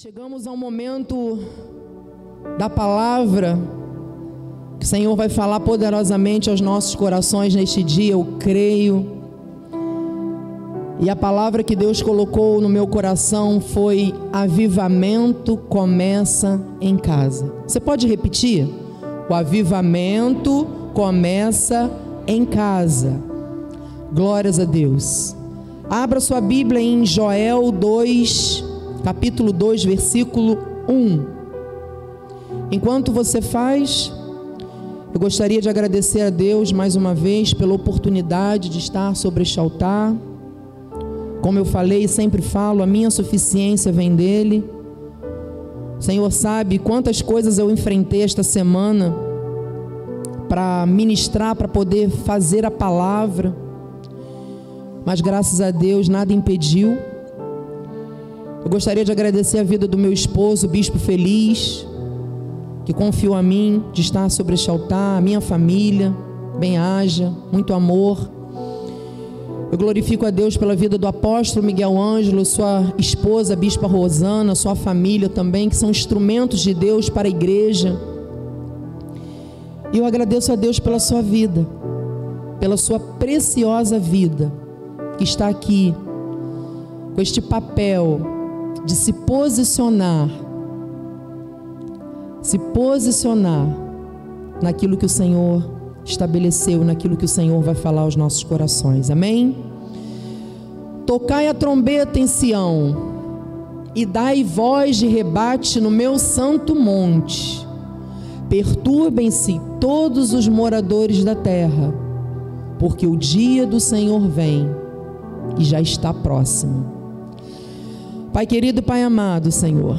chegamos ao momento da palavra que o Senhor vai falar poderosamente aos nossos corações neste dia, eu creio. E a palavra que Deus colocou no meu coração foi: avivamento começa em casa. Você pode repetir? O avivamento começa em casa. Glórias a Deus. Abra sua Bíblia em Joel 2, capítulo 2, versículo 1. Enquanto você faz, eu gostaria de agradecer a Deus mais uma vez pela oportunidade de estar sobre este altar. Como eu falei e sempre falo, a minha suficiência vem dele. O Senhor sabe quantas coisas eu enfrentei esta semana para ministrar, para poder fazer a palavra. Mas graças a Deus nada impediu. Eu gostaria de agradecer a vida do meu esposo, Bispo Feliz, que confiou a mim de estar sobre este altar, a minha família, bem-haja, muito amor. Eu glorifico a Deus pela vida do apóstolo Miguel Ângelo, sua esposa, Bispa Rosana, sua família também, que são instrumentos de Deus para a igreja. E eu agradeço a Deus pela sua vida, pela sua preciosa vida, que está aqui, com este papel de se posicionar, se posicionar naquilo que o Senhor estabeleceu, naquilo que o Senhor vai falar aos nossos corações. Amém? Tocai a trombeta em Sião e dai voz de rebate no meu santo monte. Perturbem-se todos os moradores da terra, porque o dia do Senhor vem e já está próximo. Pai querido, Pai amado, Senhor,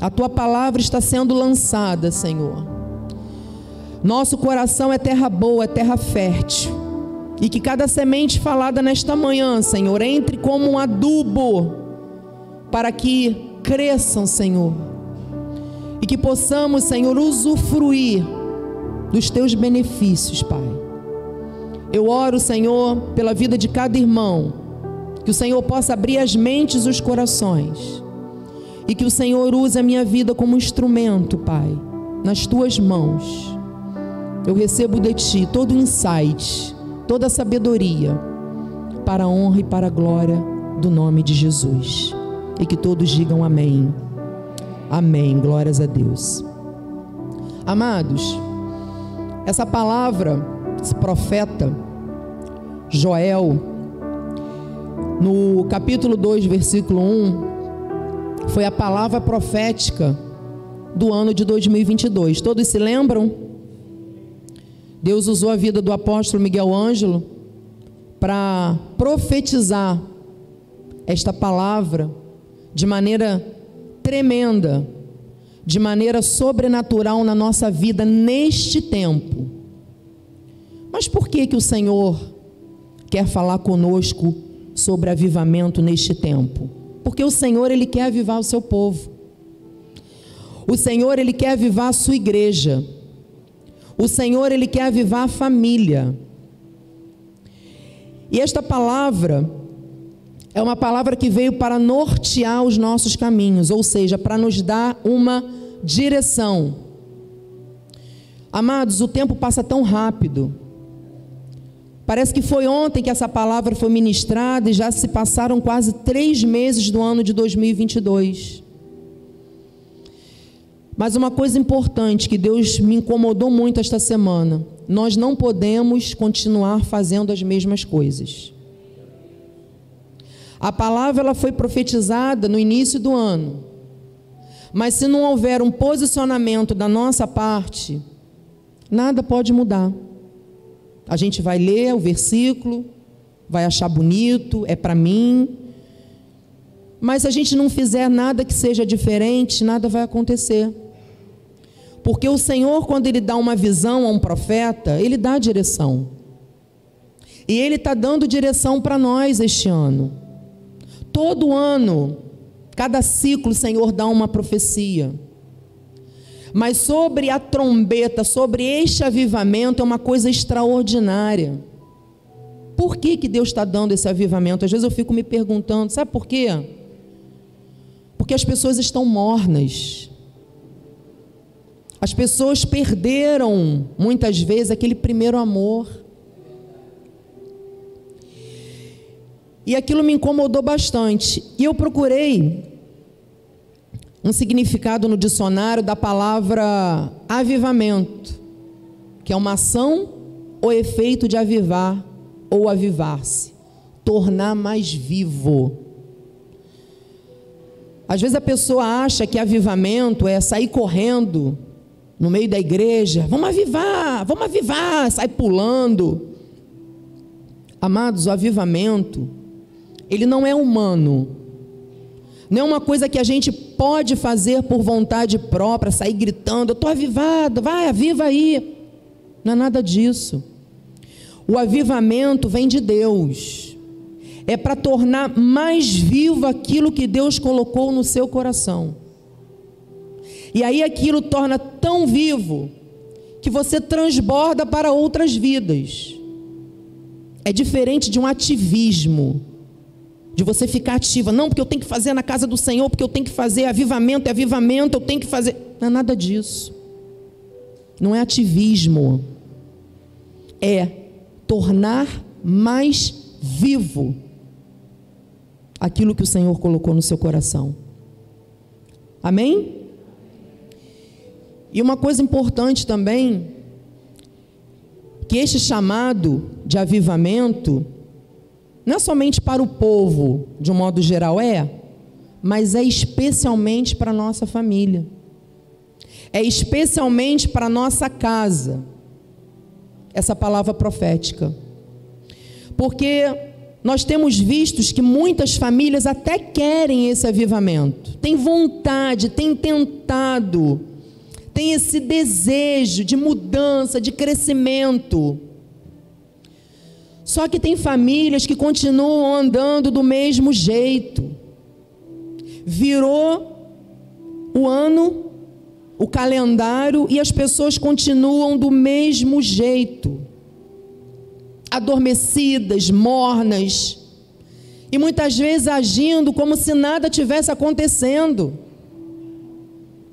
a tua palavra está sendo lançada, Senhor. Nosso coração é terra boa, é terra fértil. E que cada semente falada nesta manhã, Senhor, entre como um adubo para que cresçam, Senhor. E que possamos, Senhor, usufruir dos teus benefícios, Pai. Eu oro, Senhor, pela vida de cada irmão que o Senhor possa abrir as mentes e os corações. E que o Senhor use a minha vida como instrumento, Pai, nas tuas mãos. Eu recebo de ti todo o insight, toda a sabedoria, para a honra e para a glória do nome de Jesus. E que todos digam amém. Amém. Glórias a Deus. Amados, essa palavra, esse profeta, Joel, no capítulo 2, versículo 1, foi a palavra profética do ano de 2022. Todos se lembram? Deus usou a vida do apóstolo Miguel Ângelo para profetizar esta palavra de maneira tremenda, de maneira sobrenatural na nossa vida neste tempo. Mas por que que o Senhor quer falar conosco sobre avivamento neste tempo? Porque o Senhor ele quer avivar o seu povo. O Senhor ele quer avivar a sua igreja. O Senhor ele quer avivar a família. E esta palavra é uma palavra que veio para nortear os nossos caminhos, ou seja, para nos dar uma direção. Amados, o tempo passa tão rápido. Parece que foi ontem que essa palavra foi ministrada e já se passaram quase três meses do ano de 2022. Mas uma coisa importante que Deus me incomodou muito esta semana: nós não podemos continuar fazendo as mesmas coisas. A palavra ela foi profetizada no início do ano, mas se não houver um posicionamento da nossa parte, nada pode mudar. A gente vai ler o versículo, vai achar bonito, é para mim. Mas se a gente não fizer nada que seja diferente, nada vai acontecer. Porque o Senhor, quando Ele dá uma visão a um profeta, Ele dá direção. E Ele está dando direção para nós este ano. Todo ano, cada ciclo, o Senhor dá uma profecia. Mas sobre a trombeta, sobre este avivamento, é uma coisa extraordinária. Por que, que Deus está dando esse avivamento? Às vezes eu fico me perguntando, sabe por quê? Porque as pessoas estão mornas. As pessoas perderam muitas vezes aquele primeiro amor. E aquilo me incomodou bastante. E eu procurei um significado no dicionário da palavra avivamento, que é uma ação ou efeito de avivar ou avivar-se, tornar mais vivo. Às vezes a pessoa acha que avivamento é sair correndo no meio da igreja, vamos avivar, vamos avivar, sai pulando. Amados, o avivamento, ele não é humano. Não é uma coisa que a gente pode fazer por vontade própria, sair gritando, eu estou avivado, vai, aviva aí. Não é nada disso. O avivamento vem de Deus. É para tornar mais vivo aquilo que Deus colocou no seu coração. E aí aquilo torna tão vivo que você transborda para outras vidas. É diferente de um ativismo, de você ficar ativa. Não, porque eu tenho que fazer na casa do Senhor, porque eu tenho que fazer avivamento, é avivamento, eu tenho que fazer. Não é nada disso. Não é ativismo. É tornar mais vivo aquilo que o Senhor colocou no seu coração. Amém? E uma coisa importante também, que este chamado de avivamento, não é somente para o povo, de um modo geral, é, mas é especialmente para a nossa família, é especialmente para a nossa casa, essa palavra profética, porque nós temos visto que muitas famílias até querem esse avivamento, têm vontade, têm tentado, tem esse desejo de mudança, de crescimento. Só que tem famílias que continuam andando do mesmo jeito. Virou o ano, o calendário e as pessoas continuam do mesmo jeito. Adormecidas, mornas, e muitas vezes agindo como se nada tivesse acontecendo.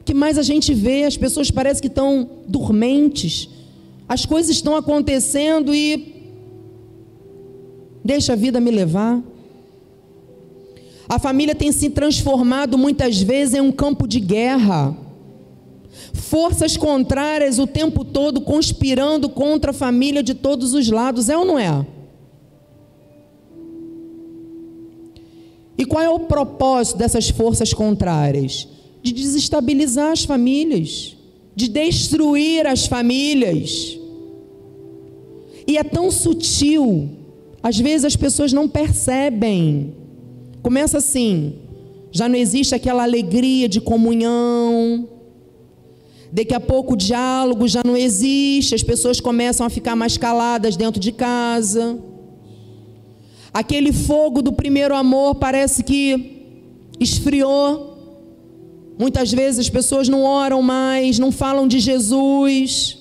O que mais a gente vê? As pessoas parecem que estão dormentes. As coisas estão acontecendo e. Deixa a vida me levar. A família tem se transformado muitas vezes em um campo de guerra. Forças contrárias o tempo todo conspirando contra a família de todos os lados, é ou não é? E qual é o propósito dessas forças contrárias? de desestabilizar as famílias, de destruir as famílias. E é tão sutil, às vezes as pessoas não percebem. Começa assim, já não existe aquela alegria de comunhão. Daqui a pouco o diálogo já não existe, as pessoas começam a ficar mais caladas dentro de casa. Aquele fogo do primeiro amor parece que esfriou. Muitas vezes as pessoas não oram mais, não falam de Jesus.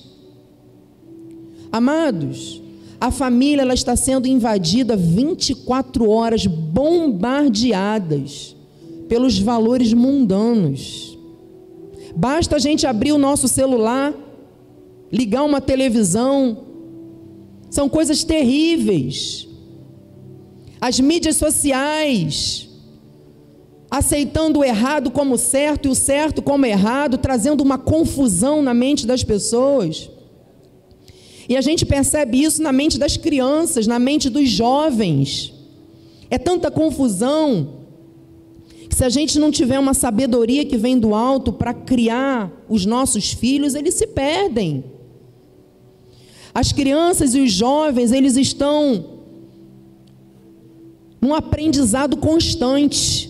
Amados, a família ela está sendo invadida 24 horas, bombardeadas pelos valores mundanos. Basta a gente abrir o nosso celular, ligar uma televisão, são coisas terríveis. As mídias sociais, aceitando o errado como certo e o certo como errado, trazendo uma confusão na mente das pessoas. E a gente percebe isso na mente das crianças, na mente dos jovens. É tanta confusão que se a gente não tiver uma sabedoria que vem do alto para criar os nossos filhos, eles se perdem. As crianças e os jovens, eles estão num aprendizado constante.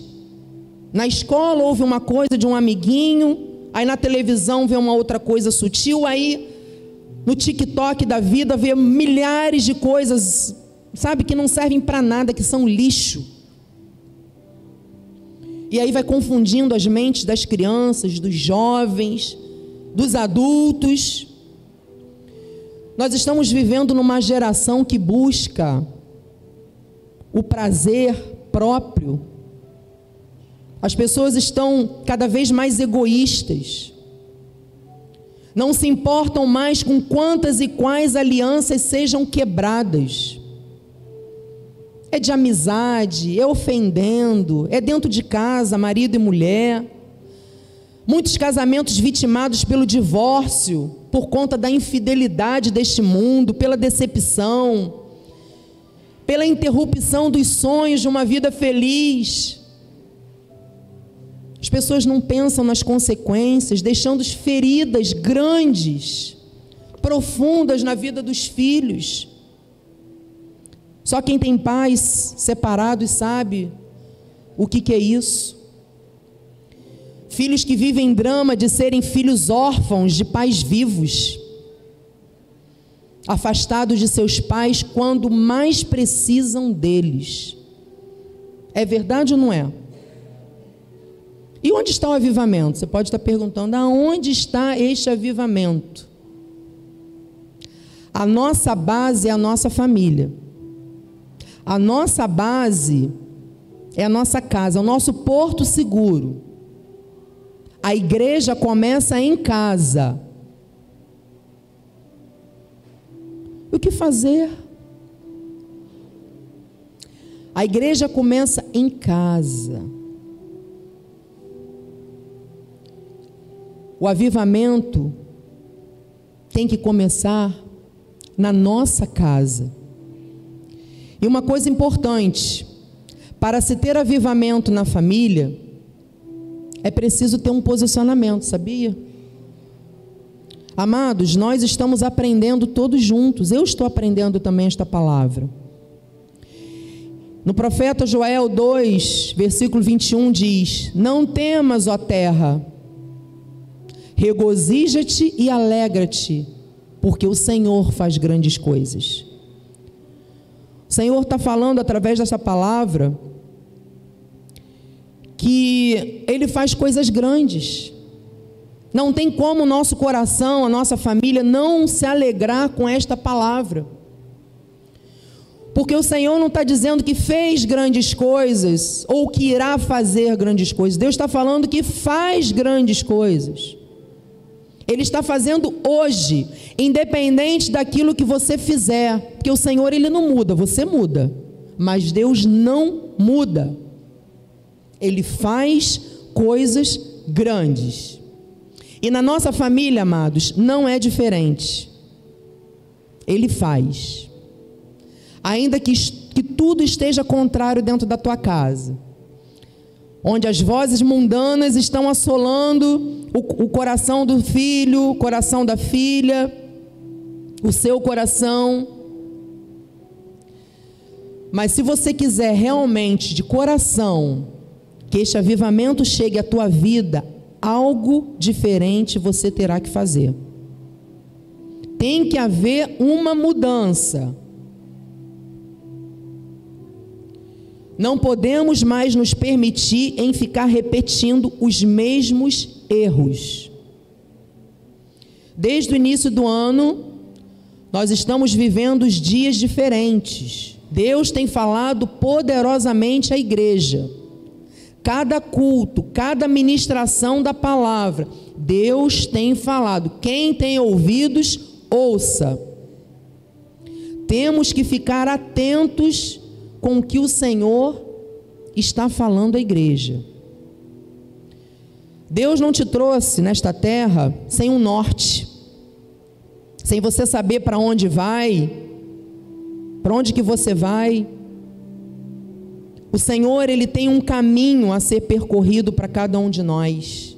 Na escola houve uma coisa de um amiguinho, aí na televisão vê uma outra coisa sutil, aí no TikTok da vida vê milhares de coisas, sabe, que não servem para nada, que são lixo. E aí vai confundindo as mentes das crianças, dos jovens, dos adultos. Nós estamos vivendo numa geração que busca o prazer próprio As pessoas estão cada vez mais egoístas. Não se importam mais com quantas e quais alianças sejam quebradas. É de amizade, é ofendendo, é dentro de casa, marido e mulher. Muitos casamentos vitimados pelo divórcio, por conta da infidelidade deste mundo, pela decepção, pela interrupção dos sonhos de uma vida feliz. As pessoas não pensam nas consequências, deixando feridas grandes, profundas na vida dos filhos. Só quem tem pais separados sabe o que, que é isso. Filhos que vivem drama de serem filhos órfãos de pais vivos, afastados de seus pais quando mais precisam deles. É verdade ou não é? E onde está o avivamento? Você pode estar perguntando: aonde está este avivamento? A nossa base é a nossa família. A nossa base é a nossa casa, o nosso porto seguro. A igreja começa em casa. O que fazer? A igreja começa em casa. O avivamento tem que começar na nossa casa. E uma coisa importante: para se ter avivamento na família, é preciso ter um posicionamento, sabia? Amados, nós estamos aprendendo todos juntos. Eu estou aprendendo também esta palavra. No profeta Joel 2, versículo 21 diz: Não temas, ó terra, regozija-te e alegra-te, porque o Senhor faz grandes coisas. O Senhor está falando através dessa palavra que Ele faz coisas grandes. Não tem como o nosso coração, a nossa família não se alegrar com esta palavra. Porque o Senhor não está dizendo que fez grandes coisas ou que irá fazer grandes coisas. Deus está falando que faz grandes coisas. Ele está fazendo hoje, independente daquilo que você fizer. Porque o Senhor ele não muda, você muda. Mas Deus não muda. Ele faz coisas grandes. E na nossa família, amados, não é diferente. Ele faz. Ainda que, que tudo esteja contrário dentro da tua casa, onde as vozes mundanas estão assolando o, o coração do filho, o coração da filha, o seu coração. Mas se você quiser realmente, de coração, que este avivamento chegue à tua vida, algo diferente você terá que fazer. Tem que haver uma mudança. Não podemos mais nos permitir em ficar repetindo os mesmos erros. Desde o início do ano, nós estamos vivendo os dias diferentes. Deus tem falado poderosamente à igreja cada culto, cada ministração da palavra, Deus tem falado. Quem tem ouvidos, ouça. Temos que ficar atentos com o que o Senhor está falando à igreja. Deus não te trouxe nesta terra sem um norte, sem você saber para onde vai, para onde que você vai. O Senhor, ele tem um caminho a ser percorrido para cada um de nós.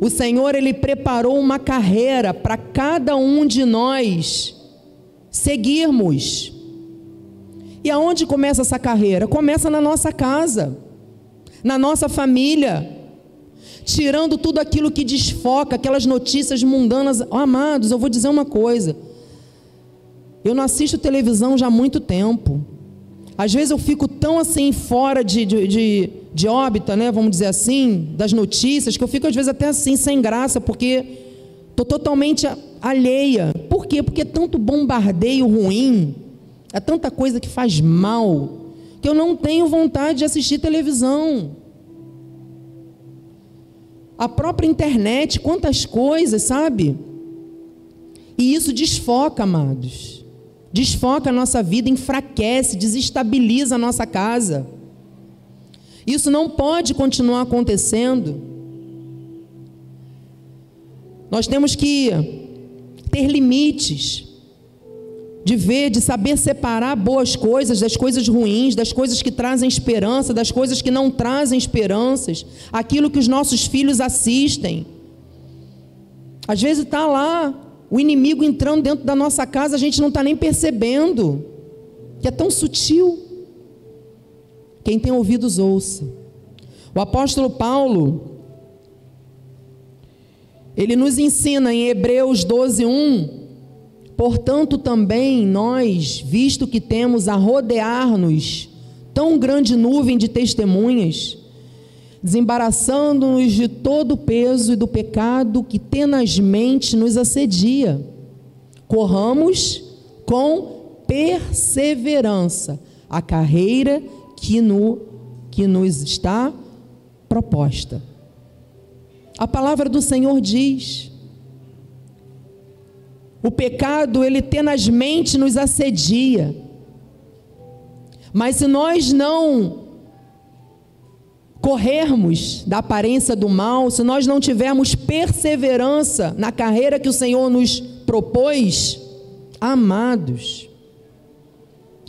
O Senhor, ele preparou uma carreira para cada um de nós seguirmos. E aonde começa essa carreira? Começa na nossa casa, na nossa família, tirando tudo aquilo que desfoca, aquelas notícias mundanas. Oh, amados, eu vou dizer uma coisa. Eu não assisto televisão já há muito tempo. Às vezes eu fico tão assim fora de, de, de, de órbita, né? Vamos dizer assim, das notícias, que eu fico às vezes até assim sem graça, porque estou totalmente alheia. Por quê? Porque é tanto bombardeio ruim, é tanta coisa que faz mal, que eu não tenho vontade de assistir televisão. A própria internet, quantas coisas, sabe? E isso desfoca, amados. Desfoca a nossa vida, enfraquece, desestabiliza a nossa casa. Isso não pode continuar acontecendo. Nós temos que ter limites de ver, de saber separar boas coisas das coisas ruins, das coisas que trazem esperança, das coisas que não trazem esperanças, aquilo que os nossos filhos assistem. Às vezes está lá o inimigo entrando dentro da nossa casa, a gente não está nem percebendo, que é tão sutil. Quem tem ouvidos, ouça. O apóstolo Paulo, ele nos ensina em Hebreus 12, 1 Portanto, também nós, visto que temos a rodear-nos tão grande nuvem de testemunhas, desembaraçando-nos de todo o peso e do pecado que tenazmente nos assedia, corramos com perseverança a carreira que, no, que nos está proposta. A palavra do Senhor diz: o pecado, ele tenazmente nos assedia. Mas se nós não corrermos da aparência do mal, se nós não tivermos perseverança na carreira que o Senhor nos propôs, amados,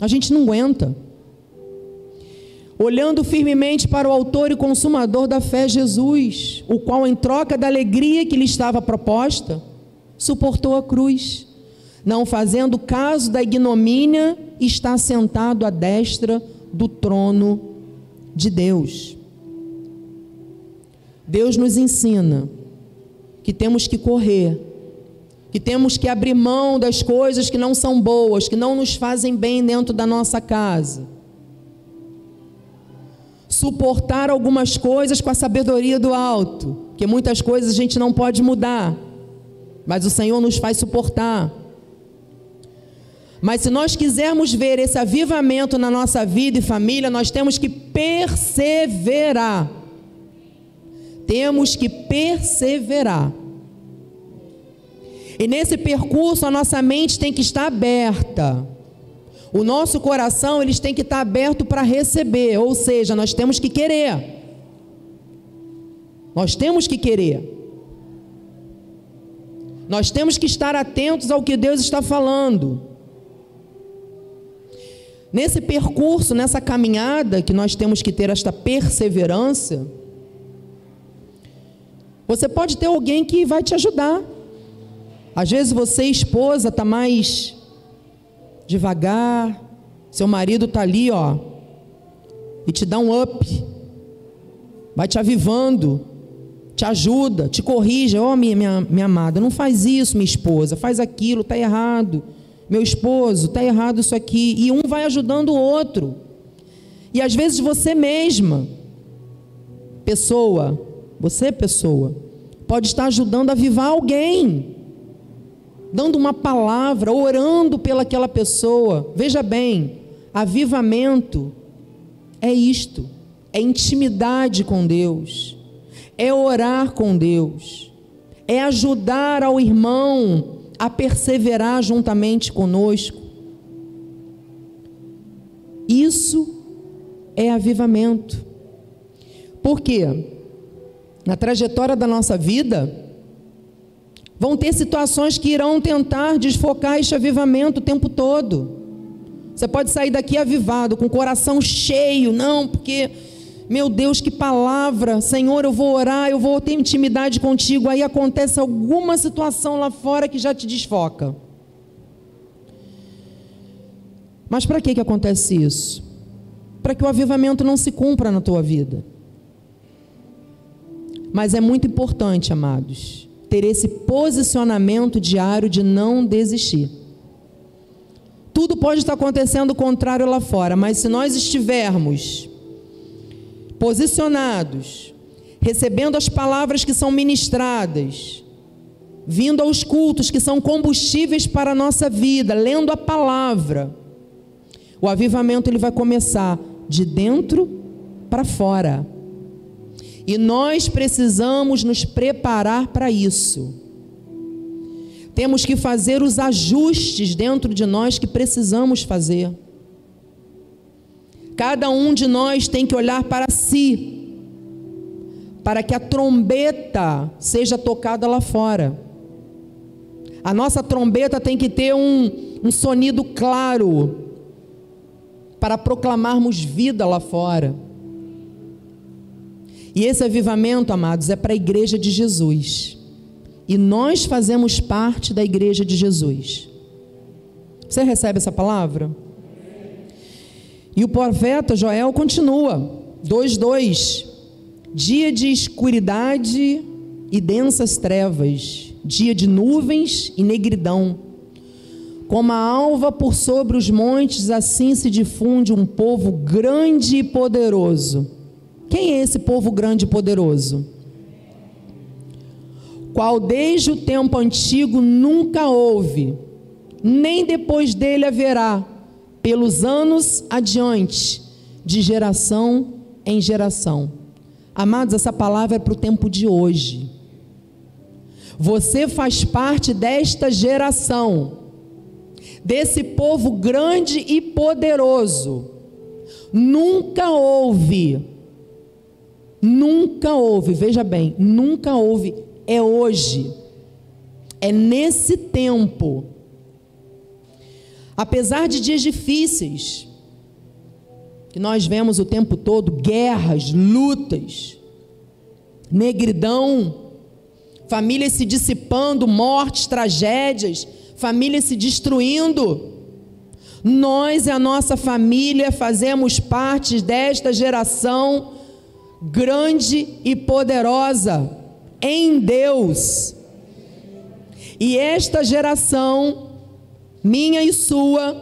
a gente não aguenta. Olhando firmemente para o Autor e Consumador da fé, Jesus, o qual, em troca da alegria que lhe estava proposta, suportou a cruz, não fazendo caso da ignomínia, está sentado à destra do trono de Deus. Deus nos ensina que temos que correr, que temos que abrir mão das coisas que não são boas, que não nos fazem bem dentro da nossa casa. Suportar algumas coisas com a sabedoria do alto, que muitas coisas a gente não pode mudar mas o Senhor nos faz suportar. Mas se nós quisermos ver esse avivamento na nossa vida e família, nós temos que perseverar. Temos que perseverar. E nesse percurso a nossa mente tem que estar aberta. O nosso coração eles tem que estar aberto para receber, ou seja, nós temos que querer. Nós temos que querer. Nós temos que estar atentos ao que Deus está falando. Nesse percurso, nessa caminhada que nós temos que ter esta perseverança, você pode ter alguém que vai te ajudar. Às vezes você, esposa, está mais devagar, seu marido está ali, ó, e te dá um up, vai te avivando te ajuda, te corrige. Oh, minha, minha, minha amada, não faz isso, minha esposa, faz aquilo, está errado. Meu esposo, está errado isso aqui. E um vai ajudando o outro. E às vezes você mesma, pessoa, você, pessoa, pode estar ajudando a avivar alguém, dando uma palavra, orando pelaquela pessoa. Veja bem, avivamento é isto, é intimidade com Deus é orar com Deus, é ajudar ao irmão a perseverar juntamente conosco. Isso é avivamento. Por quê? Na trajetória da nossa vida, vão ter situações que irão tentar desfocar este avivamento o tempo todo. Você pode sair daqui avivado, com o coração cheio, não, porque meu Deus, que palavra! Senhor, eu vou orar, eu vou ter intimidade contigo. Aí acontece alguma situação lá fora que já te desfoca. Mas para que, que acontece isso? Para que o avivamento não se cumpra na tua vida. Mas é muito importante, amados, ter esse posicionamento diário de não desistir. Tudo pode estar acontecendo contrário lá fora, mas se nós estivermos posicionados, recebendo as palavras que são ministradas, vindo aos cultos que são combustíveis para a nossa vida, lendo a palavra. O avivamento ele vai começar de dentro para fora. E nós precisamos nos preparar para isso. Temos que fazer os ajustes dentro de nós que precisamos fazer. Cada um de nós tem que olhar para si, para que a trombeta seja tocada lá fora. A nossa trombeta tem que ter um, um sonido claro para proclamarmos vida lá fora. E esse avivamento, amados, é para a igreja de Jesus. E nós fazemos parte da igreja de Jesus. Você recebe essa palavra? E o profeta Joel continua, 2:2. Dia de escuridade e densas trevas, dia de nuvens e negridão. Como a alva por sobre os montes, assim se difunde um povo grande e poderoso quem é esse povo grande e poderoso? Qual desde o tempo antigo nunca houve, nem depois dele haverá, pelos anos adiante, de geração em geração. Amados, essa palavra é para o tempo de hoje. Você faz parte desta geração, desse povo grande e poderoso. Nunca houve Nunca houve, veja bem, nunca houve, é hoje, é nesse tempo. Apesar de dias difíceis, que nós vemos o tempo todo guerras, lutas, negridão, famílias se dissipando, mortes, tragédias, famílias se destruindo. Nós e a nossa família fazemos parte desta geração grande e poderosa em Deus. E esta geração, minha e sua,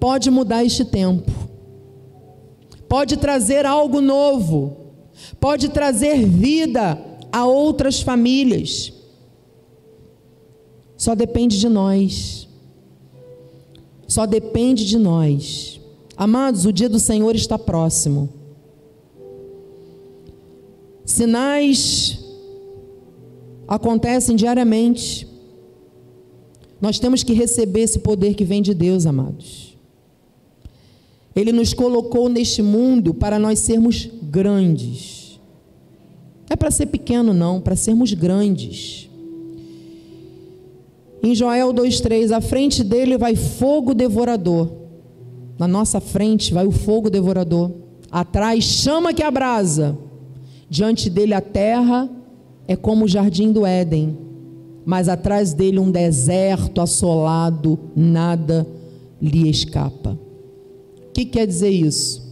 pode mudar este tempo, pode trazer algo novo, pode trazer vida a outras famílias. Só depende de nós. Só depende de nós. Amados, o dia do Senhor está próximo. Sinais acontecem diariamente. Nós temos que receber esse poder que vem de Deus, amados. Ele nos colocou neste mundo para nós sermos grandes. Não é para ser pequeno, não, para sermos grandes. Em Joel 2,3, à frente dele vai fogo devorador. Na nossa frente vai o fogo devorador. Atrás, chama que abrasa. Diante dele a terra é como o jardim do Éden, mas atrás dele um deserto assolado, nada lhe escapa. O que quer dizer isso?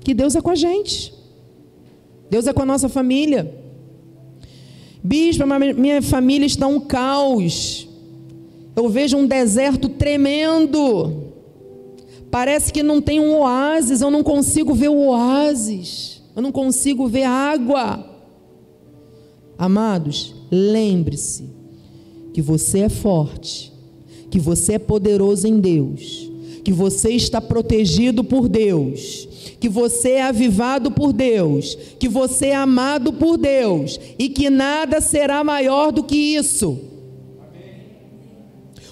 Que Deus é com a gente. Deus é com a nossa família. Bispo, minha família está um caos. Eu vejo um deserto tremendo. Parece que não tem um oásis, eu não consigo ver o oásis eu não consigo ver água. Amados, lembre-se que você é forte, que você é poderoso em Deus, que você está protegido por Deus, que você é avivado por Deus, que você é amado por Deus e que nada será maior do que isso.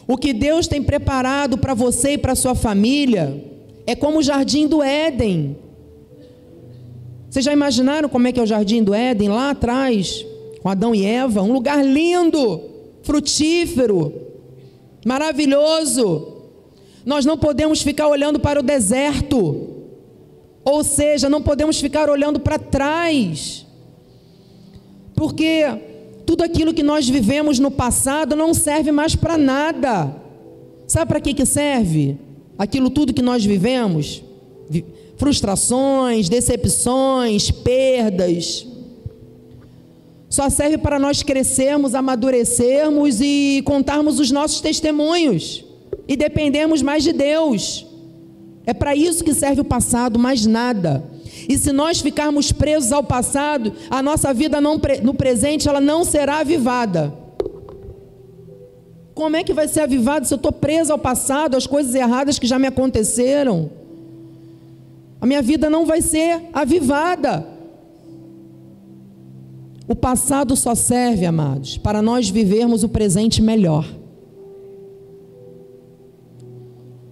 O que Deus tem preparado para você e para sua família é como o jardim do Éden. Vocês já imaginaram como é que é o jardim do Éden lá atrás, com Adão e Eva? Um lugar lindo, frutífero, maravilhoso. Nós não podemos ficar olhando para o deserto. Ou seja, não podemos ficar olhando para trás. Porque tudo aquilo que nós vivemos no passado não serve mais para nada. Sabe para que, que serve? Aquilo tudo que nós vivemos? frustrações, decepções, perdas. Só serve para nós crescermos, amadurecermos e contarmos os nossos testemunhos e dependermos mais de Deus. É para isso que serve o passado, mais nada. E se nós ficarmos presos ao passado, a nossa vida não, no presente ela não será avivada. Como é que vai ser avivado se eu estou preso ao passado, às coisas erradas que já me aconteceram? a minha vida não vai ser avivada. O passado só serve, amados, para nós vivermos o presente melhor.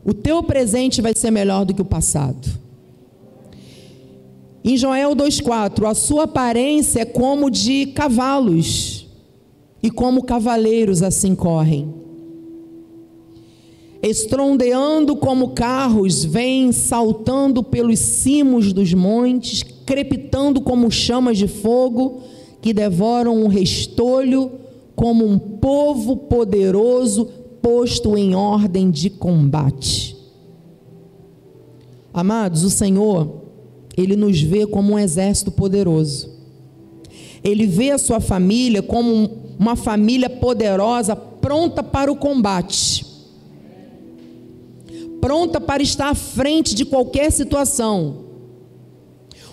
O teu presente vai ser melhor do que o passado. Em Joel 2,4, a sua aparência é como de cavalos, e como cavaleiros assim correm. Estrondeando como carros, vêm saltando pelos cimos dos montes, crepitando como chamas de fogo, que devoram um restolho, como um povo poderoso posto em ordem de combate. Amados, o Senhor, Ele nos vê como um exército poderoso. Ele vê a sua família como uma família poderosa, pronta para o combate, pronta para estar à frente de qualquer situação.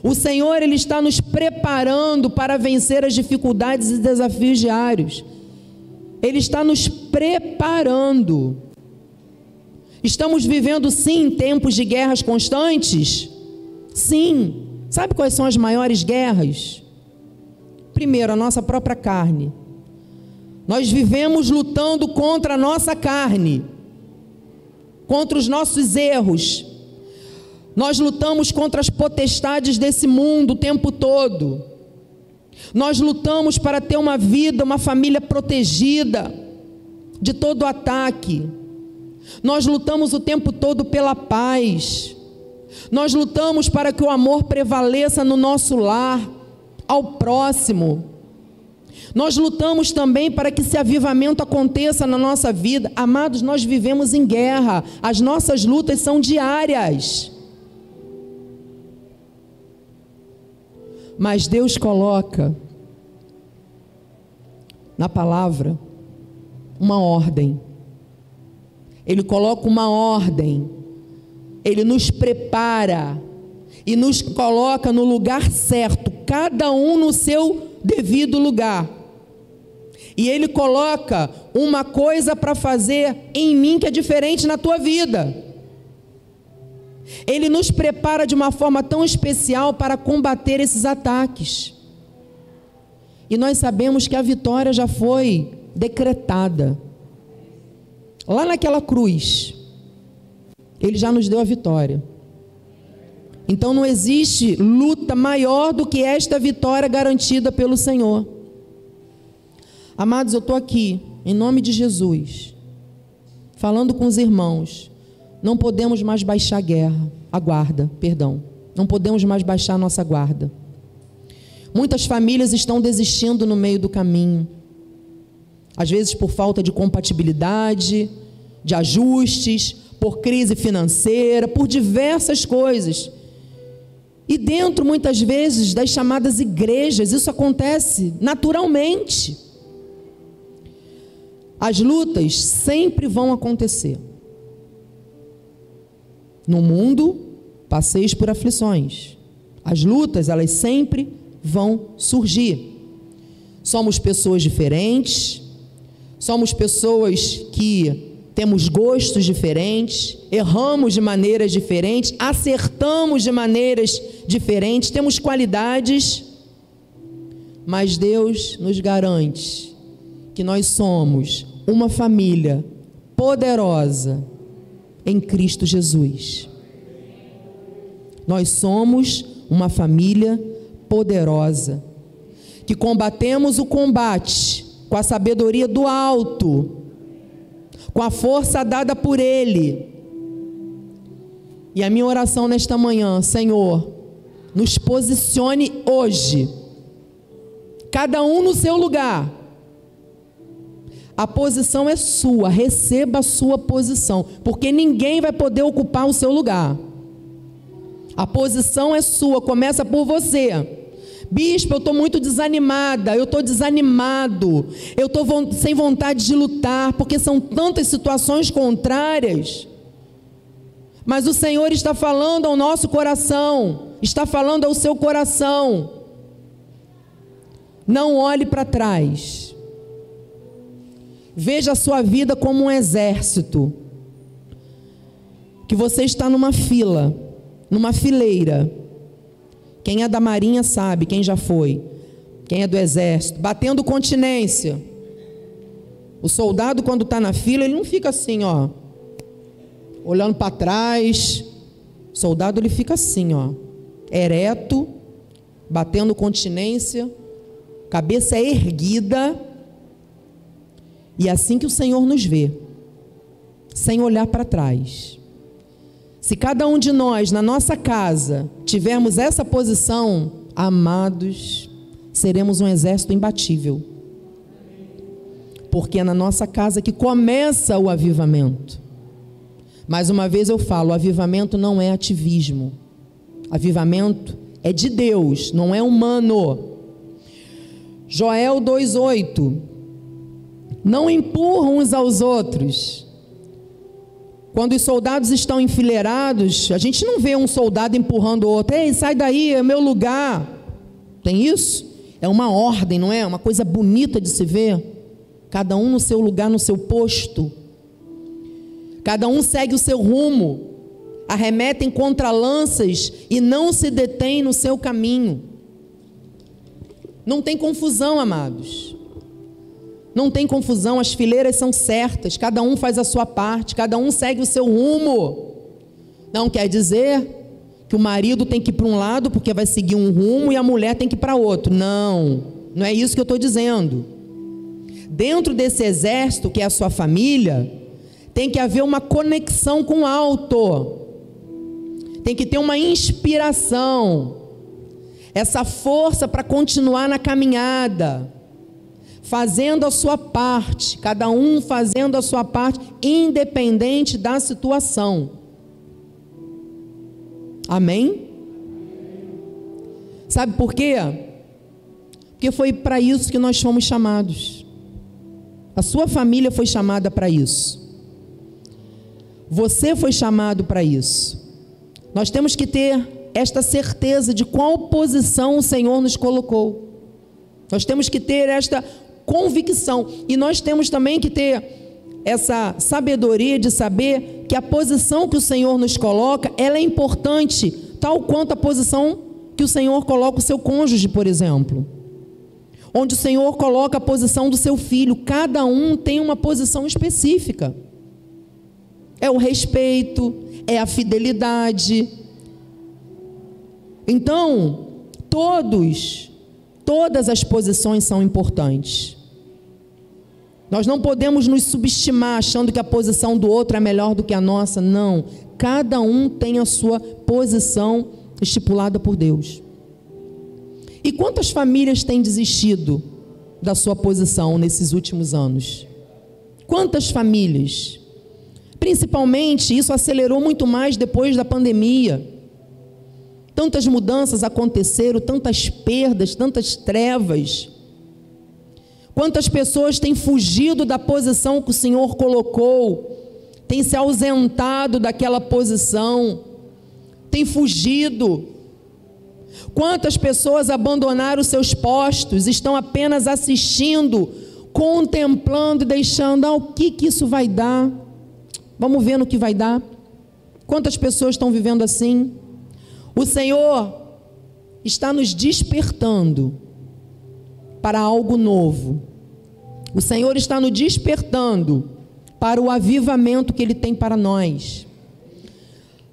O Senhor, Ele está nos preparando para vencer as dificuldades e desafios diários. Ele está nos preparando. Estamos vivendo, sim, tempos de guerras constantes? Sim. Sabe quais são as maiores guerras? Primeiro, a nossa própria carne. Nós vivemos lutando contra a nossa carne, contra os nossos erros. Nós lutamos contra as potestades desse mundo o tempo todo. Nós lutamos para ter uma vida, uma família protegida de todo ataque. Nós lutamos o tempo todo pela paz. Nós lutamos para que o amor prevaleça no nosso lar, ao próximo. Nós lutamos também para que esse avivamento aconteça na nossa vida. Amados, nós vivemos em guerra. As nossas lutas são diárias. Mas Deus coloca na palavra uma ordem. Ele coloca uma ordem. Ele nos prepara e nos coloca no lugar certo, cada um no seu devido lugar. E ele coloca uma coisa para fazer em mim que é diferente na tua vida. Ele nos prepara de uma forma tão especial para combater esses ataques. E nós sabemos que a vitória já foi decretada. Lá naquela cruz, ele já nos deu a vitória. Então não existe luta maior do que esta vitória garantida pelo Senhor. Amados, eu estou aqui, em nome de Jesus, falando com os irmãos não podemos mais baixar a guerra, a guarda, perdão. Não podemos mais baixar a nossa guarda. Muitas famílias estão desistindo no meio do caminho. Às vezes por falta de compatibilidade, de ajustes, por crise financeira, por diversas coisas. E dentro, muitas vezes, das chamadas igrejas, isso acontece naturalmente. As lutas sempre vão acontecer. No mundo, passeis por aflições. As lutas, elas sempre vão surgir. Somos pessoas diferentes, somos pessoas que temos gostos diferentes, erramos de maneiras diferentes, acertamos de maneiras diferentes, temos qualidades, mas Deus nos garante que nós somos uma família poderosa em Cristo Jesus. Nós somos uma família poderosa, que combatemos o combate com a sabedoria do alto, com a força dada por Ele. E a minha oração nesta manhã, Senhor, nos posicione hoje, cada um no seu lugar a posição é sua, receba a sua posição, porque ninguém vai poder ocupar o seu lugar. A posição é sua, começa por você. Bispo, eu estou muito desanimada, eu estou desanimado, eu estou sem vontade de lutar, porque são tantas situações contrárias. Mas o Senhor está falando ao nosso coração, está falando ao seu coração. Não olhe para trás. Veja a sua vida como um exército. Que você está numa fila, numa fileira. Quem é da marinha sabe, quem já foi. Quem é do exército? Batendo continência. O soldado, quando está na fila, ele não fica assim, ó, olhando para trás. O soldado, ele fica assim, ó, ereto, batendo continência, cabeça erguida. E é assim que o Senhor nos vê, sem olhar para trás. Se cada um de nós, na nossa casa, tivermos essa posição, amados, seremos um exército imbatível. Porque é na nossa casa que começa o avivamento. Mais uma vez eu falo: avivamento não é ativismo. Avivamento é de Deus, não é humano. Joel 2,8: Não empurram uns aos outros. Quando os soldados estão enfileirados, a gente não vê um soldado empurrando o outro. Ei, sai daí, é meu lugar. Tem isso? É uma ordem, não é? Uma coisa bonita de se ver. Cada um no seu lugar, no seu posto. Cada um segue o seu rumo. Arremetem contra lanças e não se detém no seu caminho. Não tem confusão, amados. Não tem confusão, as fileiras são certas, cada um faz a sua parte, cada um segue o seu rumo. Não quer dizer que o marido tem que ir para um lado porque vai seguir um rumo e a mulher tem que ir para outro. Não, não é isso que eu estou dizendo. Dentro desse exército que é a sua família, tem que haver uma conexão com o alto, tem que ter uma inspiração, essa força para continuar na caminhada fazendo a sua parte, cada um fazendo a sua parte, independente da situação. Amém? Sabe por quê? Porque foi para isso que nós fomos chamados. A sua família foi chamada para isso. Você foi chamado para isso. Nós temos que ter esta certeza de qual posição o Senhor nos colocou. Nós temos que ter esta convicção. E nós temos também que ter essa sabedoria de saber que a posição que o Senhor nos coloca, ela é importante, tal quanto a posição que o Senhor coloca o seu cônjuge, por exemplo. Onde o Senhor coloca a posição do seu filho, cada um tem uma posição específica. É o respeito, é a fidelidade. Então, todos, todas as posições são importantes. Nós não podemos nos subestimar achando que a posição do outro é melhor do que a nossa. Não. Cada um tem a sua posição estipulada por Deus. E quantas famílias têm desistido da sua posição nesses últimos anos? Quantas famílias? Principalmente, isso acelerou muito mais depois da pandemia. Tantas mudanças aconteceram, tantas perdas, tantas trevas. Quantas pessoas têm fugido da posição que o Senhor colocou, têm se ausentado daquela posição, têm fugido. Quantas pessoas abandonaram seus postos, estão apenas assistindo, contemplando e deixando, ah, o que, que isso vai dar? Vamos ver no que vai dar. Quantas pessoas estão vivendo assim? O Senhor está nos despertando para algo novo. O Senhor está nos despertando para o avivamento que Ele tem para nós.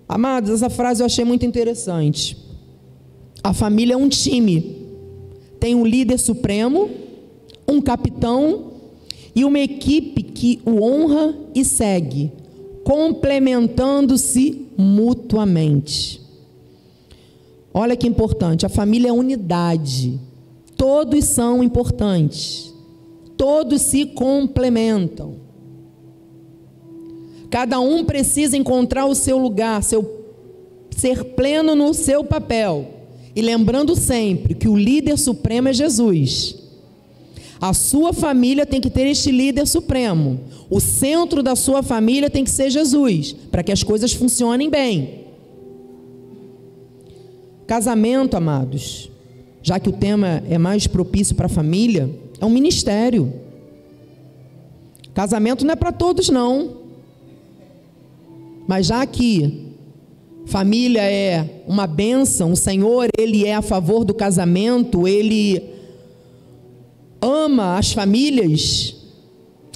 Amados, essa frase eu achei muito interessante. A família é um time, tem um líder supremo, um capitão e uma equipe que o honra e segue, complementando-se mutuamente. Olha que importante, a família é unidade, todos são importantes todos se complementam. Cada um precisa encontrar o seu lugar, seu, ser pleno no seu papel. E lembrando sempre que o líder supremo é Jesus. A sua família tem que ter este líder supremo. O centro da sua família tem que ser Jesus, para que as coisas funcionem bem. Casamento, amados, já que o tema é mais propício para a família, é um ministério. Casamento não é para todos, não. Mas já que família é uma bênção, o Senhor, Ele é a favor do casamento, Ele ama as famílias,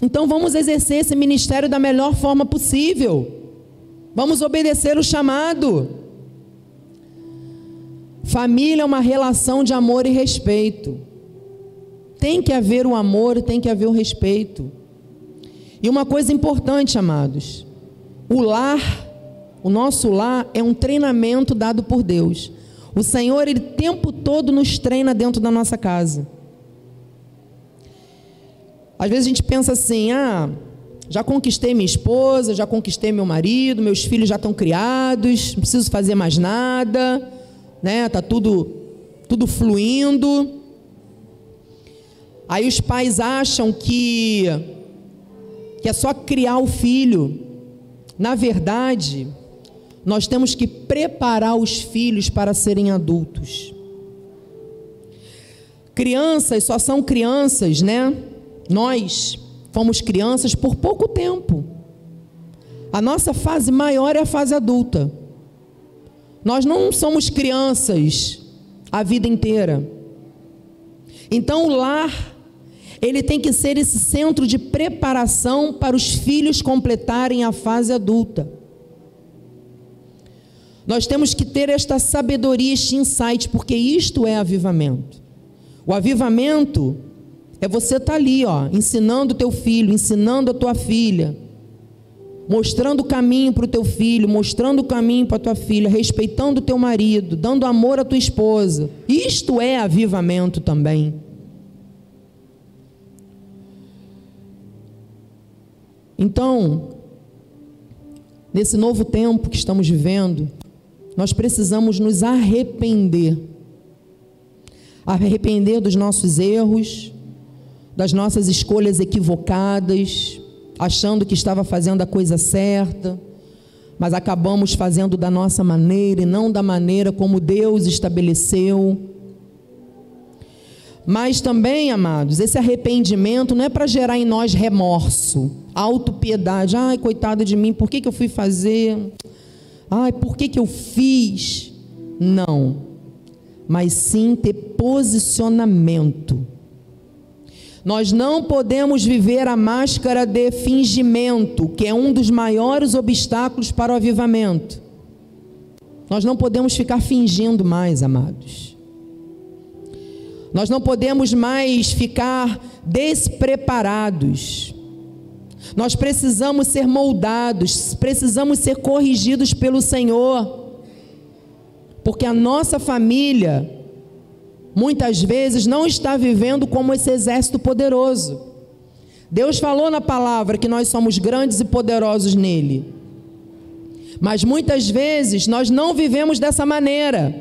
então vamos exercer esse ministério da melhor forma possível. Vamos obedecer o chamado. Família é uma relação de amor e respeito. Tem que haver o amor tem que haver o respeito. E uma coisa importante, amados: o lar, o nosso lar, é um treinamento dado por Deus. O Senhor, Ele o tempo todo nos treina dentro da nossa casa. Às vezes a gente pensa assim: ah, já conquistei minha esposa, já conquistei meu marido, meus filhos já estão criados, não preciso fazer mais nada, né? Tá tudo tudo fluindo. Aí os pais acham que que é só criar o filho. Na verdade, nós temos que preparar os filhos para serem adultos. Crianças só são crianças, né? Nós fomos crianças por pouco tempo. A nossa fase maior é a fase adulta. Nós não somos crianças a vida inteira. Então o lar, ele tem que ser esse centro de preparação para os filhos completarem a fase adulta. Nós temos que ter esta sabedoria, este insight, porque isto é avivamento. O avivamento é você estar tá ali, ó, ensinando o teu filho, ensinando a tua filha, mostrando o caminho para o teu filho, mostrando o caminho para a tua filha, respeitando o teu marido, dando amor à tua esposa. Isto é avivamento também. Então, nesse novo tempo que estamos vivendo, nós precisamos nos arrepender. Arrepender dos nossos erros, das nossas escolhas equivocadas, achando que estava fazendo a coisa certa, mas acabamos fazendo da nossa maneira e não da maneira como Deus estabeleceu. Mas também, amados, esse arrependimento não é para gerar em nós remorso, autopiedade. Ai, coitado de mim, por que, que eu fui fazer? ai, por que, que eu fiz? Não, mas sim ter posicionamento. Nós não podemos viver a máscara de fingimento, que é um dos maiores obstáculos para o avivamento. Nós não podemos ficar fingindo mais, amados. Nós não podemos mais ficar despreparados. Nós precisamos ser moldados, precisamos ser corrigidos pelo Senhor, porque a nossa família, muitas vezes, não está vivendo como esse exército poderoso. Deus falou na palavra que nós somos grandes e poderosos nele, mas muitas vezes nós não vivemos dessa maneira.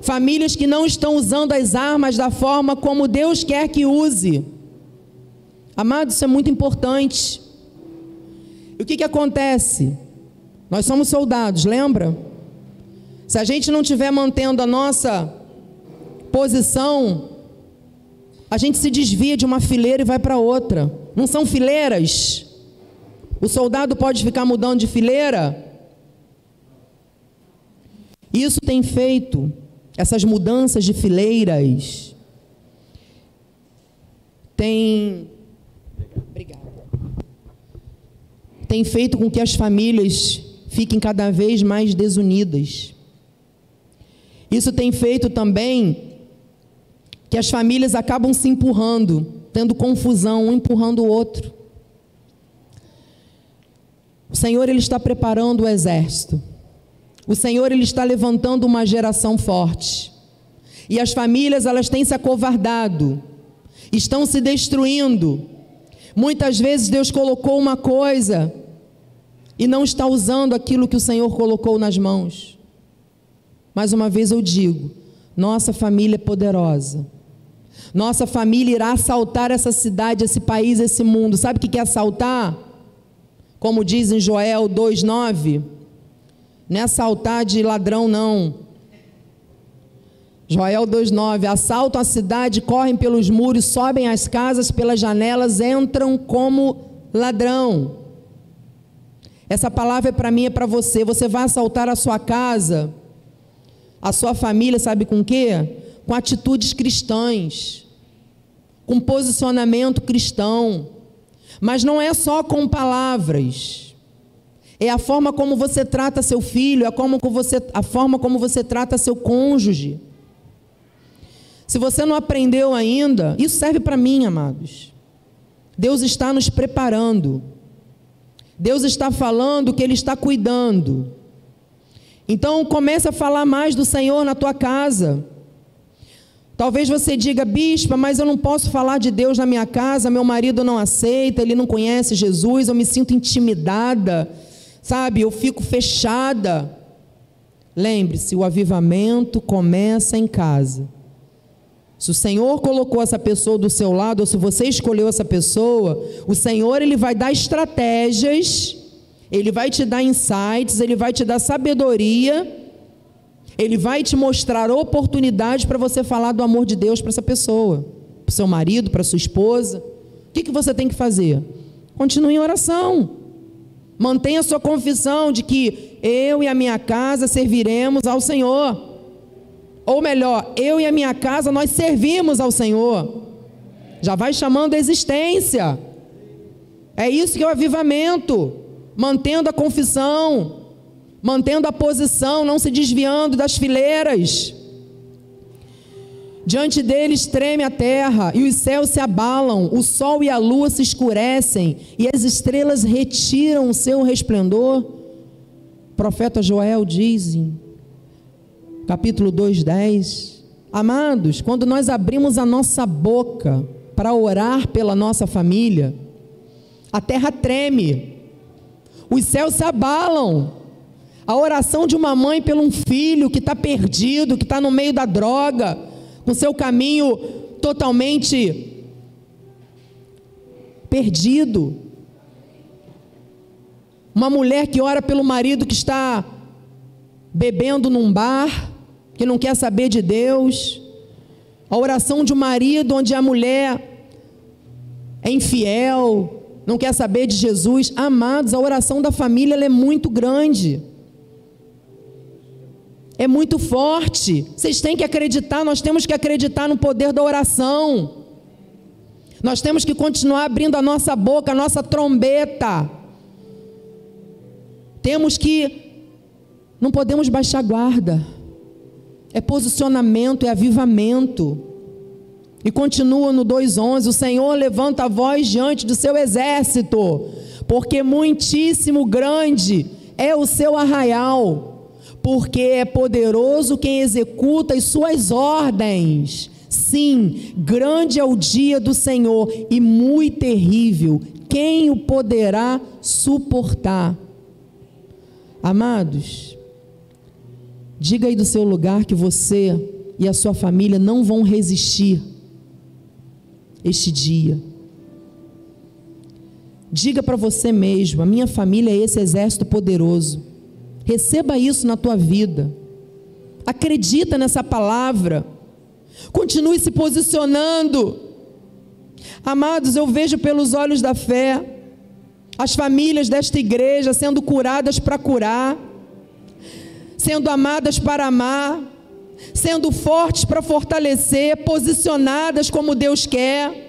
Famílias que não estão usando as armas da forma como Deus quer que use. Amados, isso é muito importante. E o que, que acontece? Nós somos soldados, lembra? Se a gente não estiver mantendo a nossa posição, a gente se desvia de uma fileira e vai para outra. Não são fileiras? O soldado pode ficar mudando de fileira? Isso tem feito, essas mudanças de fileiras, tem Obrigada. Tem feito com que as famílias fiquem cada vez mais desunidas. Isso tem feito também que as famílias acabam se empurrando, tendo confusão, um empurrando o outro. O Senhor ele está preparando o exército. O Senhor ele está levantando uma geração forte. E as famílias elas têm se acovardado, estão se destruindo Muitas vezes Deus colocou uma coisa e não está usando aquilo que o Senhor colocou nas mãos. Mais uma vez eu digo: nossa família é poderosa. Nossa família irá assaltar essa cidade, esse país, esse mundo. Sabe o que é assaltar? Como diz em Joel 2,9: não é assaltar de ladrão, não. Joel 2,9: Assaltam a cidade, correm pelos muros, sobem as casas pelas janelas, entram como ladrão. Essa palavra é para mim, é para você. Você vai assaltar a sua casa, a sua família, sabe com quê? Com atitudes cristãs, com posicionamento cristão. Mas não é só com palavras. É a forma como você trata seu filho, é como você, a forma como você trata seu cônjuge. Se você não aprendeu ainda, isso serve para mim, amados. Deus está nos preparando. Deus está falando que Ele está cuidando. Então comece a falar mais do Senhor na tua casa. Talvez você diga, bispa, mas eu não posso falar de Deus na minha casa, meu marido não aceita, ele não conhece Jesus, eu me sinto intimidada, sabe? Eu fico fechada. Lembre-se, o avivamento começa em casa. Se o Senhor colocou essa pessoa do seu lado, ou se você escolheu essa pessoa, o Senhor ele vai dar estratégias, ele vai te dar insights, ele vai te dar sabedoria ele vai te mostrar oportunidade para você falar do amor de Deus para essa pessoa, para seu marido, para sua esposa. O que, que você tem que fazer? Continue em oração. Mantenha a sua confissão de que eu e a minha casa serviremos ao Senhor. Ou melhor, eu e a minha casa nós servimos ao Senhor. Já vai chamando a existência. É isso que é o avivamento. Mantendo a confissão, mantendo a posição, não se desviando das fileiras. Diante deles treme a terra, e os céus se abalam, o sol e a lua se escurecem, e as estrelas retiram o seu resplendor. O profeta Joel diz capítulo 2, 10: Amados, quando nós abrimos a nossa boca para orar pela nossa família, a terra treme, os céus se abalam, a oração de uma mãe pelo um filho que está perdido, que está no meio da droga, com seu caminho totalmente perdido. Uma mulher que ora pelo marido que está bebendo num bar, que não quer saber de Deus. A oração de um marido onde a mulher é infiel, não quer saber de Jesus. Amados, a oração da família é muito grande é muito forte. Vocês têm que acreditar, nós temos que acreditar no poder da oração. Nós temos que continuar abrindo a nossa boca, a nossa trombeta. Temos que. Não podemos baixar guarda. É posicionamento, é avivamento. E continua no 2,11: O Senhor levanta a voz diante do seu exército, porque muitíssimo grande é o seu arraial porque é poderoso quem executa as suas ordens. Sim, grande é o dia do Senhor e muito terrível. Quem o poderá suportar? Amados, diga aí do seu lugar que você e a sua família não vão resistir este dia. Diga para você mesmo: a minha família é esse exército poderoso. Receba isso na tua vida. Acredita nessa palavra. Continue se posicionando. Amados, eu vejo pelos olhos da fé as famílias desta igreja sendo curadas para curar, sendo amadas para amar, sendo fortes para fortalecer, posicionadas como Deus quer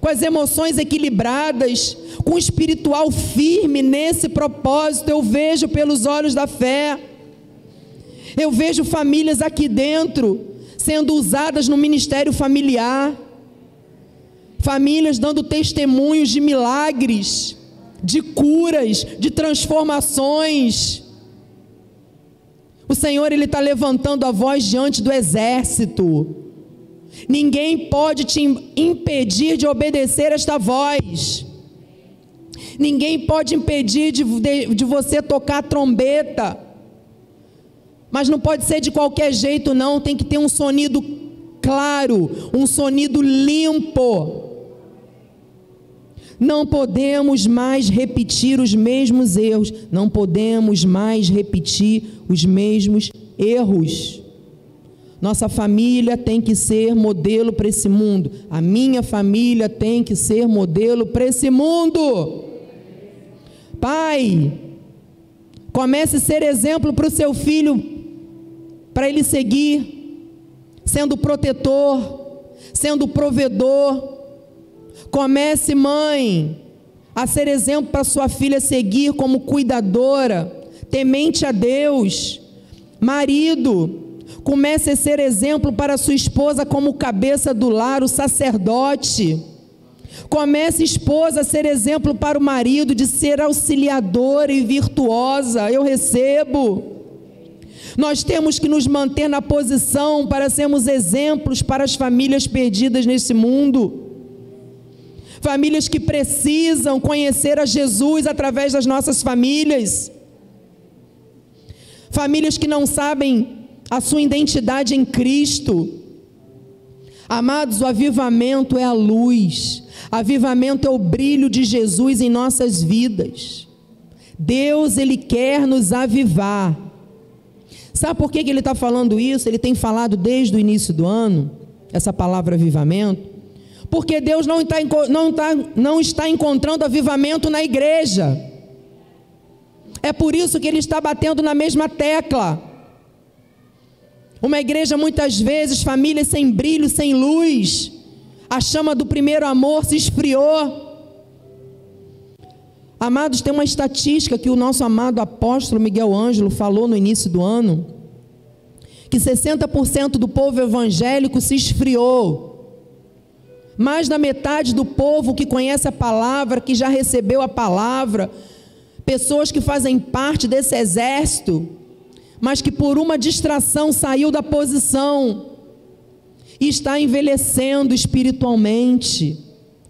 com as emoções equilibradas, com o espiritual firme nesse propósito, eu vejo pelos olhos da fé. Eu vejo famílias aqui dentro sendo usadas no ministério familiar, famílias dando testemunhos de milagres, de curas, de transformações. O Senhor ele está levantando a voz diante do exército. Ninguém pode te impedir de obedecer esta voz. Ninguém pode impedir de, de, de, você tocar trombeta. Mas não pode ser de qualquer jeito, não. Tem que ter um sonido claro, um sonido limpo. Não podemos mais repetir os mesmos erros. Não podemos mais repetir os mesmos erros. Nossa família tem que ser modelo para esse mundo. A minha família tem que ser modelo para esse mundo. Pai, comece a ser exemplo para o seu filho, para ele seguir, sendo protetor, sendo provedor. Comece, mãe, a ser exemplo para sua filha seguir como cuidadora, temente a Deus. Marido, comece a ser exemplo para sua esposa como cabeça do lar, o sacerdote. Comece, esposa, a ser exemplo para o marido de ser auxiliadora e virtuosa. Eu recebo. Nós temos que nos manter na posição para sermos exemplos para as famílias perdidas nesse mundo. Famílias que precisam conhecer a Jesus através das nossas famílias. Famílias que não sabem a sua identidade em Cristo. Amados, o avivamento é a luz, avivamento é o brilho de Jesus em nossas vidas. Deus, Ele quer nos avivar. Sabe por que ele está falando isso? Ele tem falado desde o início do ano, essa palavra avivamento, porque Deus não está, não está, não está encontrando avivamento na igreja. É por isso que ele está batendo na mesma tecla. Uma igreja, muitas vezes, famílias sem brilho, sem luz, a chama do primeiro amor se esfriou. Amados, tem uma estatística que o nosso amado apóstolo Miguel Ângelo falou no início do ano, que 60% do povo evangélico se esfriou. Mais da metade do povo que conhece a palavra, que já recebeu a palavra, pessoas que fazem parte desse exército, mas que por uma distração saiu da posição e está envelhecendo espiritualmente,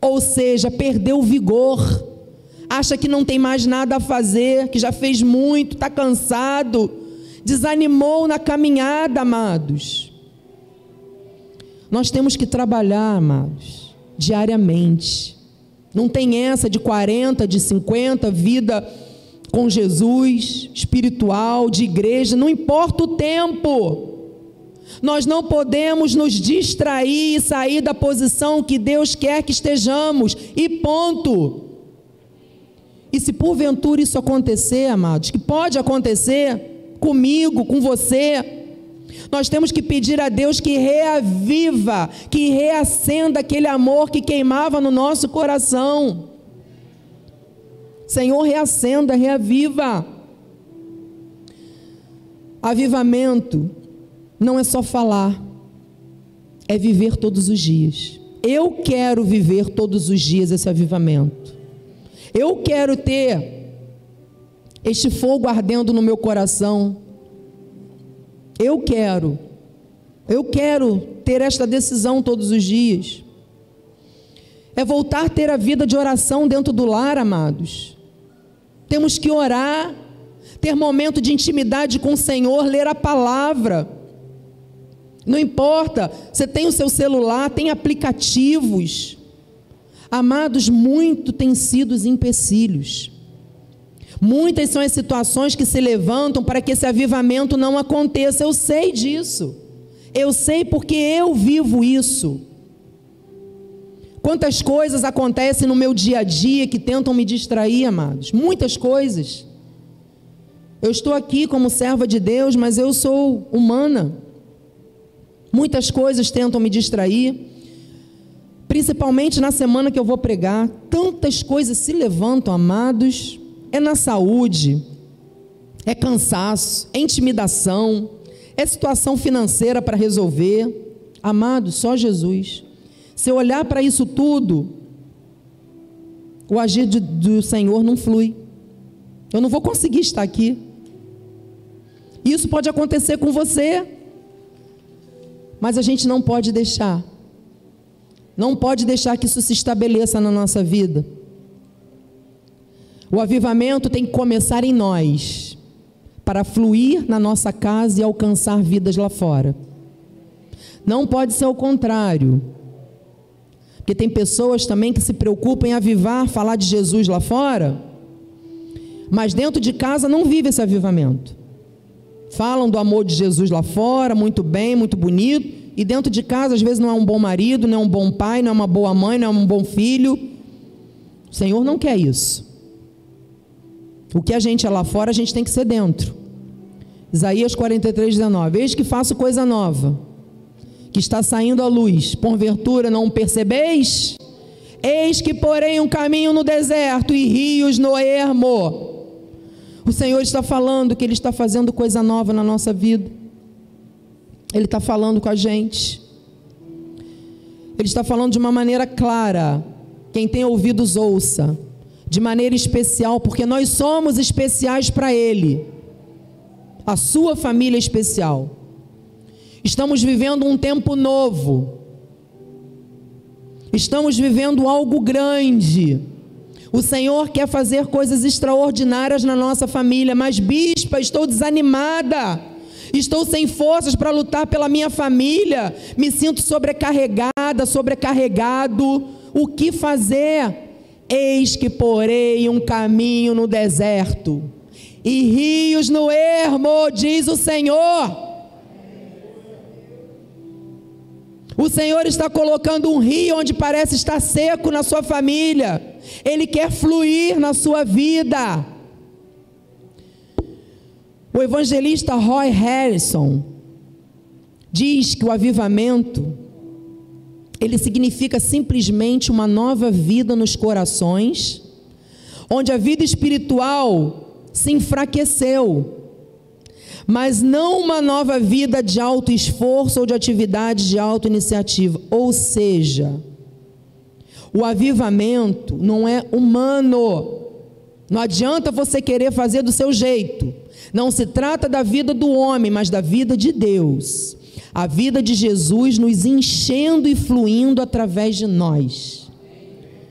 ou seja, perdeu vigor acha que não tem mais nada a fazer, que já fez muito, está cansado, desanimou na caminhada, amados. Nós temos que trabalhar, amados, diariamente. Não tem essa de 40, de 50, vida com Jesus, espiritual, de igreja, não importa o tempo. Nós não podemos nos distrair e sair da posição que Deus quer que estejamos, e ponto. E se porventura isso acontecer, amados, que pode acontecer comigo, com você, nós temos que pedir a Deus que reaviva, que reacenda aquele amor que queimava no nosso coração. Senhor, reacenda, reaviva. Avivamento não é só falar, é viver todos os dias. Eu quero viver todos os dias esse avivamento. Eu quero ter este fogo ardendo no meu coração. Eu quero. Eu quero ter esta decisão todos os dias. É voltar a ter a vida de oração dentro do lar, amados. Temos que orar, ter momento de intimidade com o Senhor, ler a palavra. Não importa, você tem o seu celular, tem aplicativos. Amados, muito têm sido os empecilhos. Muitas são as situações que se levantam para que esse avivamento não aconteça. Eu sei disso. Eu sei porque eu vivo isso. Quantas coisas acontecem no meu dia a dia que tentam me distrair, amados? Muitas coisas. Eu estou aqui como serva de Deus, mas eu sou humana. Muitas coisas tentam me distrair principalmente na semana que eu vou pregar, tantas coisas se levantam, amados. É na saúde, é cansaço, é intimidação, é situação financeira para resolver. Amados, só Jesus. Se eu olhar para isso tudo, o agir de, do Senhor não flui. Eu não vou conseguir estar aqui. Isso pode acontecer com você, mas a gente não pode deixar não pode deixar que isso se estabeleça na nossa vida. O avivamento tem que começar em nós, para fluir na nossa casa e alcançar vidas lá fora. Não pode ser o contrário. Porque tem pessoas também que se preocupam em avivar, falar de Jesus lá fora, mas dentro de casa não vive esse avivamento. Falam do amor de Jesus lá fora, muito bem, muito bonito, e dentro de casa, às vezes, não é um bom marido, não é um bom pai, não é uma boa mãe, não é um bom filho. O Senhor não quer isso. O que a gente é lá fora, a gente tem que ser dentro. Isaías 43, 19. Eis que faço coisa nova, que está saindo à luz, porventura não percebeis? Eis que porém um caminho no deserto e rios no ermo. O Senhor está falando que Ele está fazendo coisa nova na nossa vida. Ele está falando com a gente. Ele está falando de uma maneira clara. Quem tem ouvidos, ouça. De maneira especial, porque nós somos especiais para Ele. A sua família é especial. Estamos vivendo um tempo novo. Estamos vivendo algo grande. O Senhor quer fazer coisas extraordinárias na nossa família, mas bispa, estou desanimada. Estou sem forças para lutar pela minha família. Me sinto sobrecarregada, sobrecarregado. O que fazer? Eis que porei um caminho no deserto e rios no ermo, diz o Senhor. O Senhor está colocando um rio onde parece estar seco na sua família. Ele quer fluir na sua vida. O evangelista Roy Harrison diz que o avivamento ele significa simplesmente uma nova vida nos corações, onde a vida espiritual se enfraqueceu, mas não uma nova vida de alto esforço ou de atividade de auto iniciativa, ou seja, o avivamento não é humano. Não adianta você querer fazer do seu jeito. Não se trata da vida do homem, mas da vida de Deus. A vida de Jesus nos enchendo e fluindo através de nós.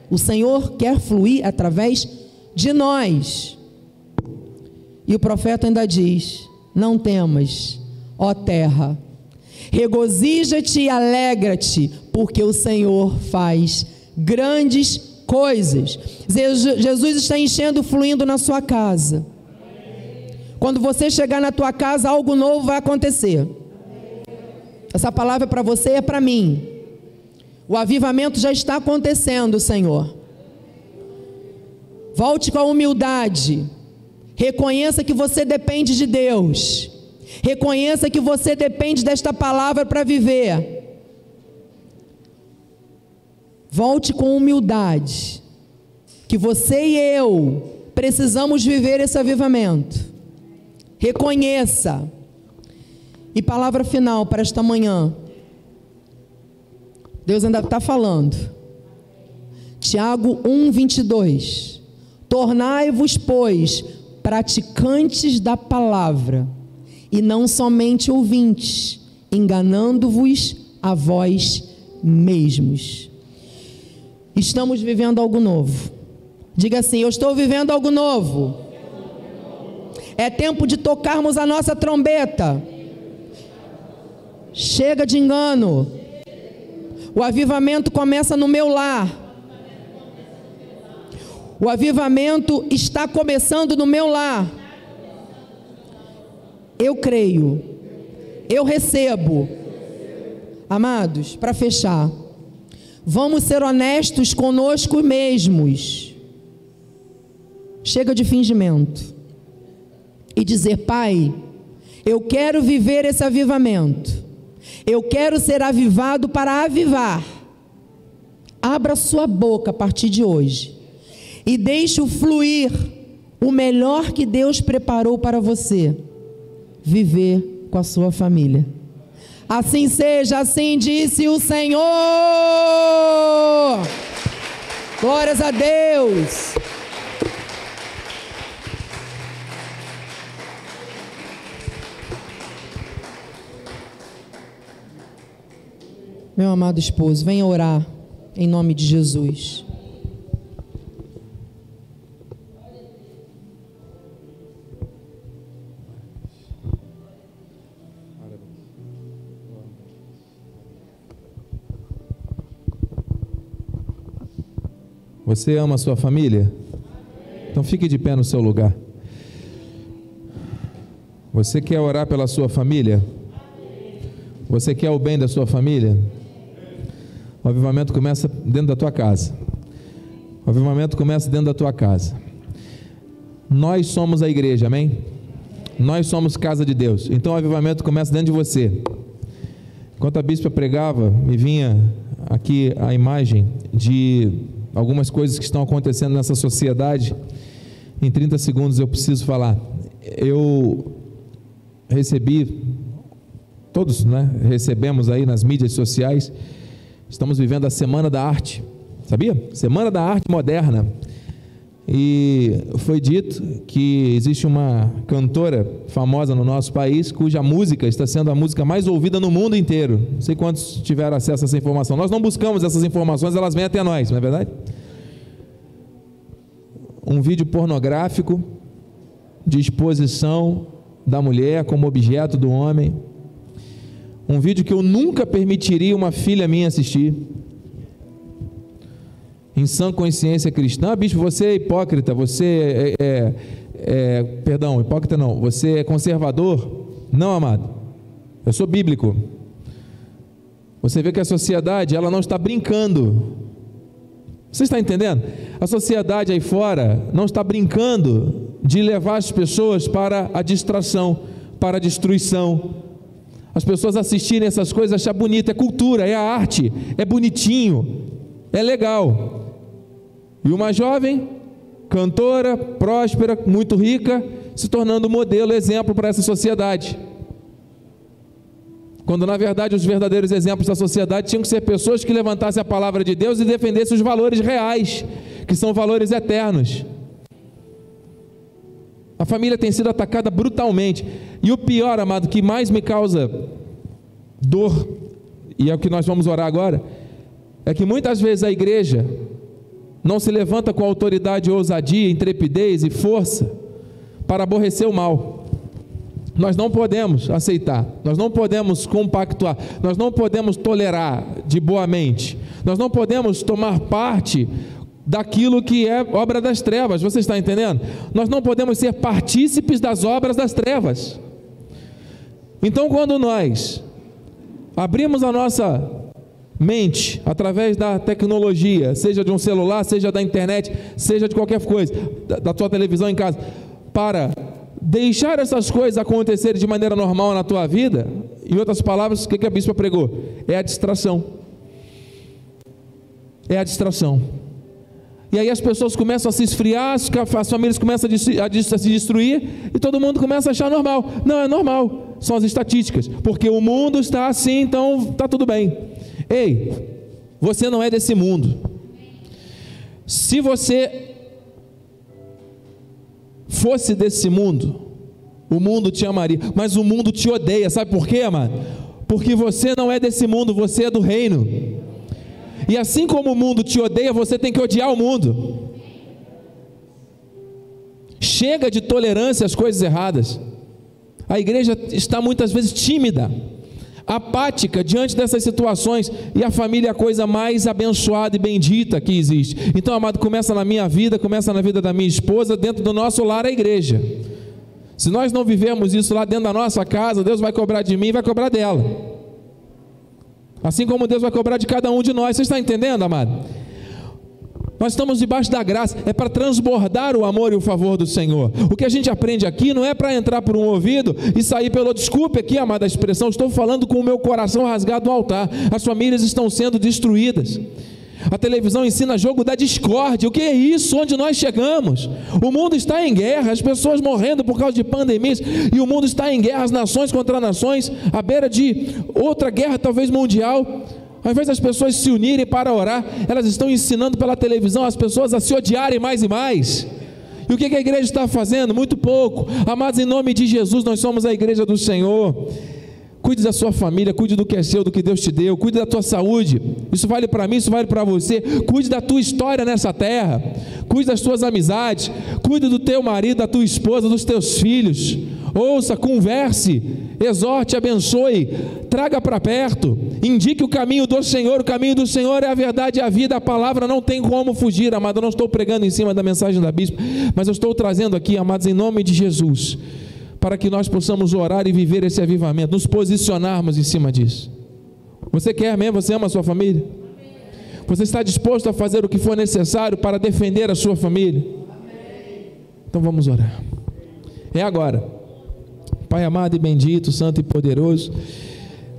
O Senhor quer fluir através de nós. E o profeta ainda diz: Não temas, ó terra, regozija-te e alegra-te, porque o Senhor faz grandes coisas. Jesus está enchendo, fluindo na sua casa. Quando você chegar na tua casa, algo novo vai acontecer. Essa palavra é para você é para mim. O avivamento já está acontecendo, Senhor. Volte com a humildade. Reconheça que você depende de Deus. Reconheça que você depende desta palavra para viver. Volte com humildade, que você e eu precisamos viver esse avivamento. Reconheça. E palavra final para esta manhã. Deus ainda está falando. Tiago 1, 22. Tornai-vos, pois, praticantes da palavra, e não somente ouvintes, enganando-vos a vós mesmos. Estamos vivendo algo novo. Diga assim: Eu estou vivendo algo novo. É tempo de tocarmos a nossa trombeta. Chega de engano. O avivamento começa no meu lar. O avivamento está começando no meu lar. Eu creio. Eu recebo. Amados, para fechar. Vamos ser honestos conosco mesmos. Chega de fingimento. E dizer, Pai, eu quero viver esse avivamento. Eu quero ser avivado para avivar. Abra sua boca a partir de hoje e deixe fluir o melhor que Deus preparou para você viver com a sua família. Assim seja, assim disse o Senhor. Glórias a Deus. Meu amado esposo, venha orar em nome de Jesus. Você ama a sua família? Então fique de pé no seu lugar. Você quer orar pela sua família? Você quer o bem da sua família? O avivamento começa dentro da tua casa. O avivamento começa dentro da tua casa. Nós somos a igreja, amém? Nós somos casa de Deus. Então o avivamento começa dentro de você. Enquanto a bispa pregava, me vinha aqui a imagem de algumas coisas que estão acontecendo nessa sociedade. Em 30 segundos eu preciso falar. Eu recebi, todos né, recebemos aí nas mídias sociais, estamos vivendo a Semana da Arte, sabia? Semana da Arte Moderna. E foi dito que existe uma cantora famosa no nosso país cuja música está sendo a música mais ouvida no mundo inteiro. Não sei quantos tiveram acesso a essa informação. Nós não buscamos essas informações, elas vêm até nós, não é verdade? Um vídeo pornográfico de exposição da mulher como objeto do homem. Um vídeo que eu nunca permitiria uma filha minha assistir em sã consciência cristã, ah, bispo, você é hipócrita, você é, é, é, perdão, hipócrita não, você é conservador? Não, amado, eu sou bíblico. Você vê que a sociedade, ela não está brincando. Você está entendendo? A sociedade aí fora não está brincando de levar as pessoas para a distração, para a destruição. As pessoas assistirem essas coisas, achar bonito, é cultura, é arte, é bonitinho, é legal. E uma jovem, cantora, próspera, muito rica, se tornando modelo, exemplo para essa sociedade. Quando na verdade os verdadeiros exemplos da sociedade tinham que ser pessoas que levantassem a palavra de Deus e defendessem os valores reais, que são valores eternos. A família tem sido atacada brutalmente. E o pior, amado, que mais me causa dor, e é o que nós vamos orar agora, é que muitas vezes a igreja não se levanta com autoridade, ousadia, intrepidez e força para aborrecer o mal. Nós não podemos aceitar, nós não podemos compactuar, nós não podemos tolerar de boa mente, nós não podemos tomar parte daquilo que é obra das trevas, você está entendendo? Nós não podemos ser partícipes das obras das trevas. Então, quando nós abrimos a nossa mente através da tecnologia, seja de um celular, seja da internet, seja de qualquer coisa, da, tua televisão em casa, para deixar essas coisas acontecerem de maneira normal na tua vida, em outras palavras, o que, que a bispa pregou? É a distração. É a distração. E aí as pessoas começam a se esfriar, as famílias começam a se destruir e todo mundo começa a achar normal. Não, é normal, são as estatísticas, porque o mundo está assim, então está tudo bem. Ei, você não é desse mundo. Se você fosse desse mundo, o mundo te amaria, mas o mundo te odeia, sabe por quê, amado? Porque você não é desse mundo, você é do reino. E assim como o mundo te odeia, você tem que odiar o mundo. Chega de tolerância às coisas erradas. A igreja está muitas vezes tímida apática diante dessas situações, e a família é a coisa mais abençoada e bendita que existe. Então, amado, começa na minha vida, começa na vida da minha esposa, dentro do nosso lar, a igreja. Se nós não vivemos isso lá dentro da nossa casa, Deus vai cobrar de mim e vai cobrar dela. Assim como Deus vai cobrar de cada um de nós. Você está entendendo, amado? Nós estamos debaixo da graça, é para transbordar o amor e o favor do Senhor. O que a gente aprende aqui não é para entrar por um ouvido e sair pelo. Desculpe aqui, amada expressão, estou falando com o meu coração rasgado ao altar. As famílias estão sendo destruídas. A televisão ensina jogo da discórdia. O que é isso? Onde nós chegamos? O mundo está em guerra, as pessoas morrendo por causa de pandemias, e o mundo está em guerra, as nações contra nações, à beira de outra guerra, talvez mundial. Ao invés das pessoas se unirem para orar, elas estão ensinando pela televisão as pessoas a se odiarem mais e mais. E o que a igreja está fazendo? Muito pouco. Amados, em nome de Jesus, nós somos a igreja do Senhor. Cuide da sua família, cuide do que é seu, do que Deus te deu, cuide da tua saúde. Isso vale para mim, isso vale para você. Cuide da tua história nessa terra. Cuide das tuas amizades. Cuide do teu marido, da tua esposa, dos teus filhos. Ouça, converse, exorte, abençoe, traga para perto, indique o caminho do Senhor. O caminho do Senhor é a verdade e a vida. A palavra não tem como fugir, amado. Eu não estou pregando em cima da mensagem da bispo, mas eu estou trazendo aqui, amados, em nome de Jesus para que nós possamos orar e viver esse avivamento, nos posicionarmos em cima disso. Você quer mesmo? Você ama a sua família? Você está disposto a fazer o que for necessário para defender a sua família? Então vamos orar. É agora. Pai amado e bendito, santo e poderoso,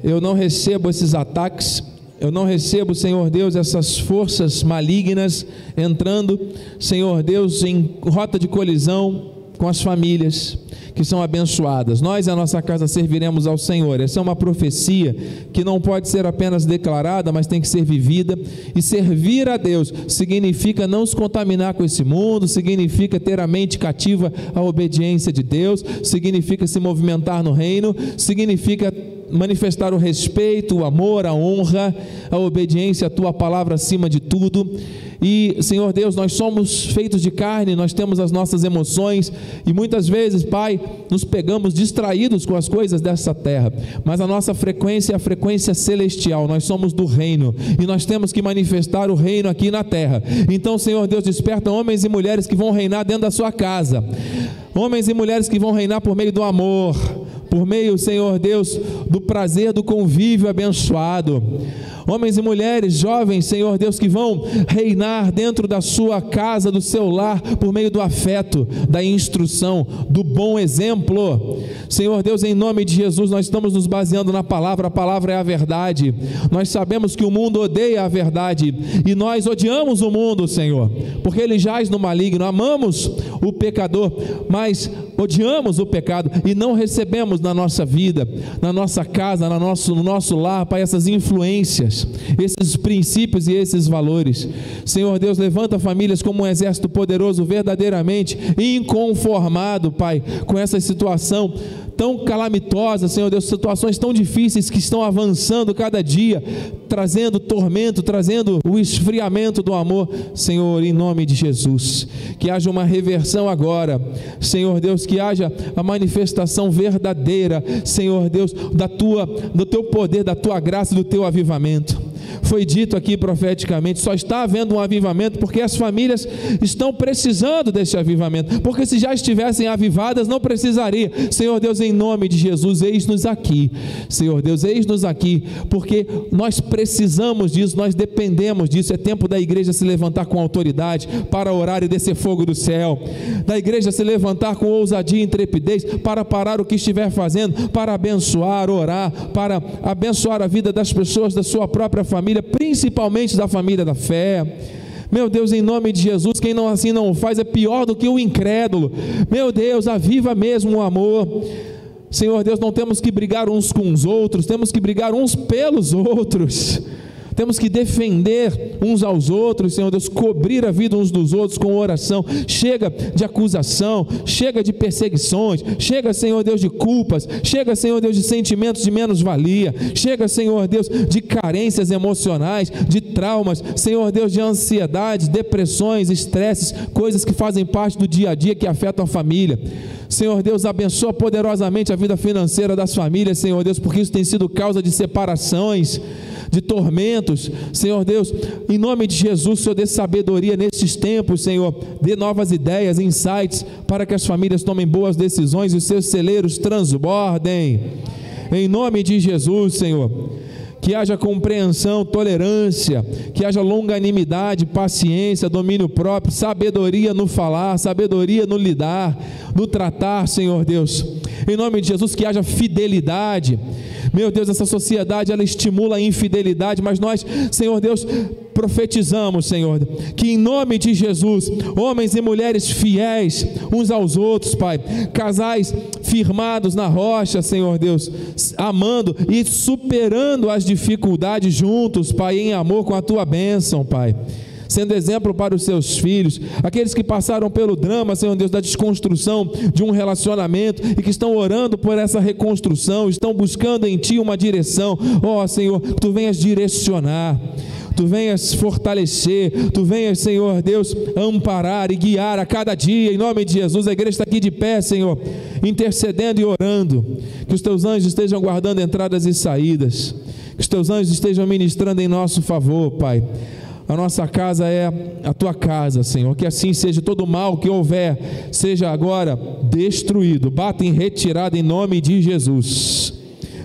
eu não recebo esses ataques, eu não recebo, Senhor Deus, essas forças malignas entrando, Senhor Deus, em rota de colisão com as famílias que são abençoadas. Nós e a nossa casa serviremos ao Senhor. Essa é uma profecia que não pode ser apenas declarada, mas tem que ser vivida. E servir a Deus significa não se contaminar com esse mundo, significa ter a mente cativa à obediência de Deus, significa se movimentar no reino, significa manifestar o respeito, o amor, a honra, a obediência à tua palavra acima de tudo. E, Senhor Deus, nós somos feitos de carne, nós temos as nossas emoções e muitas vezes, Pai, nos pegamos distraídos com as coisas dessa terra. Mas a nossa frequência é a frequência celestial. Nós somos do reino e nós temos que manifestar o reino aqui na terra. Então, Senhor Deus, desperta homens e mulheres que vão reinar dentro da sua casa. Homens e mulheres que vão reinar por meio do amor, por meio, Senhor Deus, do prazer do convívio abençoado. Homens e mulheres, jovens, Senhor Deus, que vão reinar dentro da sua casa, do seu lar, por meio do afeto, da instrução, do bom exemplo. Senhor Deus, em nome de Jesus, nós estamos nos baseando na palavra, a palavra é a verdade. Nós sabemos que o mundo odeia a verdade e nós odiamos o mundo, Senhor, porque ele jaz no maligno. Amamos o pecador, mas odiamos o pecado e não recebemos na nossa vida, na nossa casa, no nosso, no nosso lar, para essas influências, esses princípios e esses valores. Senhor Deus, levanta famílias como um exército poderoso, verdadeiramente inconformado, Pai, com essa situação tão calamitosa, Senhor Deus, situações tão difíceis que estão avançando cada dia, trazendo tormento, trazendo o esfriamento do amor, Senhor, em nome de Jesus. Que haja uma reversão agora, Senhor Deus, que haja a manifestação verdadeira, Senhor Deus, da tua, do teu poder, da tua graça, do teu avivamento foi dito aqui profeticamente, só está havendo um avivamento porque as famílias estão precisando desse avivamento, porque se já estivessem avivadas, não precisaria. Senhor Deus, em nome de Jesus, eis-nos aqui. Senhor Deus, eis-nos aqui, porque nós precisamos disso, nós dependemos disso. É tempo da igreja se levantar com autoridade para orar e descer fogo do céu, da igreja se levantar com ousadia e intrepidez para parar o que estiver fazendo, para abençoar, orar, para abençoar a vida das pessoas da sua própria família família, principalmente da família da fé. Meu Deus, em nome de Jesus, quem não assim não faz é pior do que o incrédulo. Meu Deus, aviva mesmo o amor. Senhor Deus, não temos que brigar uns com os outros, temos que brigar uns pelos outros temos que defender uns aos outros, Senhor Deus, cobrir a vida uns dos outros com oração. Chega de acusação, chega de perseguições, chega, Senhor Deus, de culpas, chega, Senhor Deus, de sentimentos de menos-valia, chega, Senhor Deus, de carências emocionais, de traumas, Senhor Deus, de ansiedade, depressões, estresses, coisas que fazem parte do dia a dia que afetam a família. Senhor Deus, abençoa poderosamente a vida financeira das famílias, Senhor Deus, porque isso tem sido causa de separações de tormentos. Senhor Deus, em nome de Jesus, Senhor, dê sabedoria nesses tempos, Senhor. Dê novas ideias, insights, para que as famílias tomem boas decisões e os seus celeiros transbordem. Em nome de Jesus, Senhor que haja compreensão, tolerância, que haja longanimidade, paciência, domínio próprio, sabedoria no falar, sabedoria no lidar, no tratar, Senhor Deus. Em nome de Jesus, que haja fidelidade, meu Deus, essa sociedade ela estimula a infidelidade, mas nós, Senhor Deus, profetizamos, Senhor, que em nome de Jesus, homens e mulheres fiéis uns aos outros, Pai, casais firmados na rocha, Senhor Deus, amando e superando as dificuldades juntos, Pai, em amor com a tua bênção, Pai sendo exemplo para os seus filhos, aqueles que passaram pelo drama, Senhor Deus, da desconstrução de um relacionamento e que estão orando por essa reconstrução, estão buscando em Ti uma direção, ó oh, Senhor, Tu venhas direcionar. Tu venhas fortalecer, Tu venhas, Senhor Deus, amparar e guiar a cada dia, em nome de Jesus. A igreja está aqui de pé, Senhor, intercedendo e orando. Que os Teus anjos estejam guardando entradas e saídas, que os Teus anjos estejam ministrando em nosso favor, Pai a nossa casa é a tua casa, Senhor. Que assim seja todo mal que houver, seja agora destruído, bata em retirada em nome de Jesus.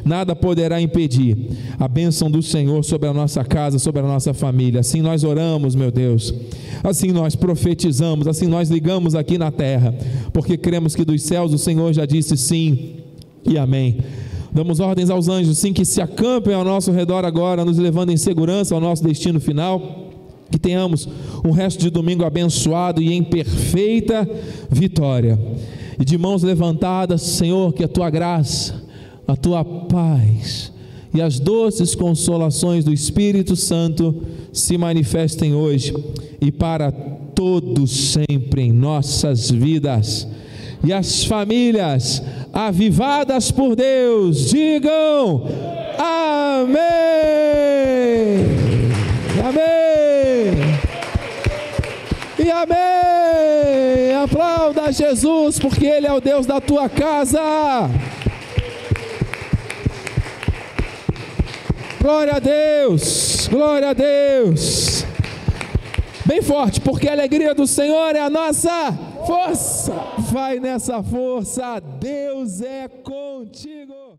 Nada poderá impedir a bênção do Senhor sobre a nossa casa, sobre a nossa família. Assim nós oramos, meu Deus. Assim nós profetizamos, assim nós ligamos aqui na terra, porque cremos que dos céus o Senhor já disse sim e amém. Damos ordens aos anjos, sim, que se acampem ao nosso redor agora, nos levando em segurança ao nosso destino final. Que tenhamos um resto de domingo abençoado e em perfeita vitória. E de mãos levantadas, Senhor, que a tua graça, a tua paz e as doces consolações do Espírito Santo se manifestem hoje e para todos sempre em nossas vidas. E as famílias avivadas por Deus, digam amém. Amém. E amém. Aplauda Jesus, porque Ele é o Deus da tua casa. Glória a Deus, glória a Deus. Bem forte, porque a alegria do Senhor é a nossa força. Vai nessa força, Deus é contigo.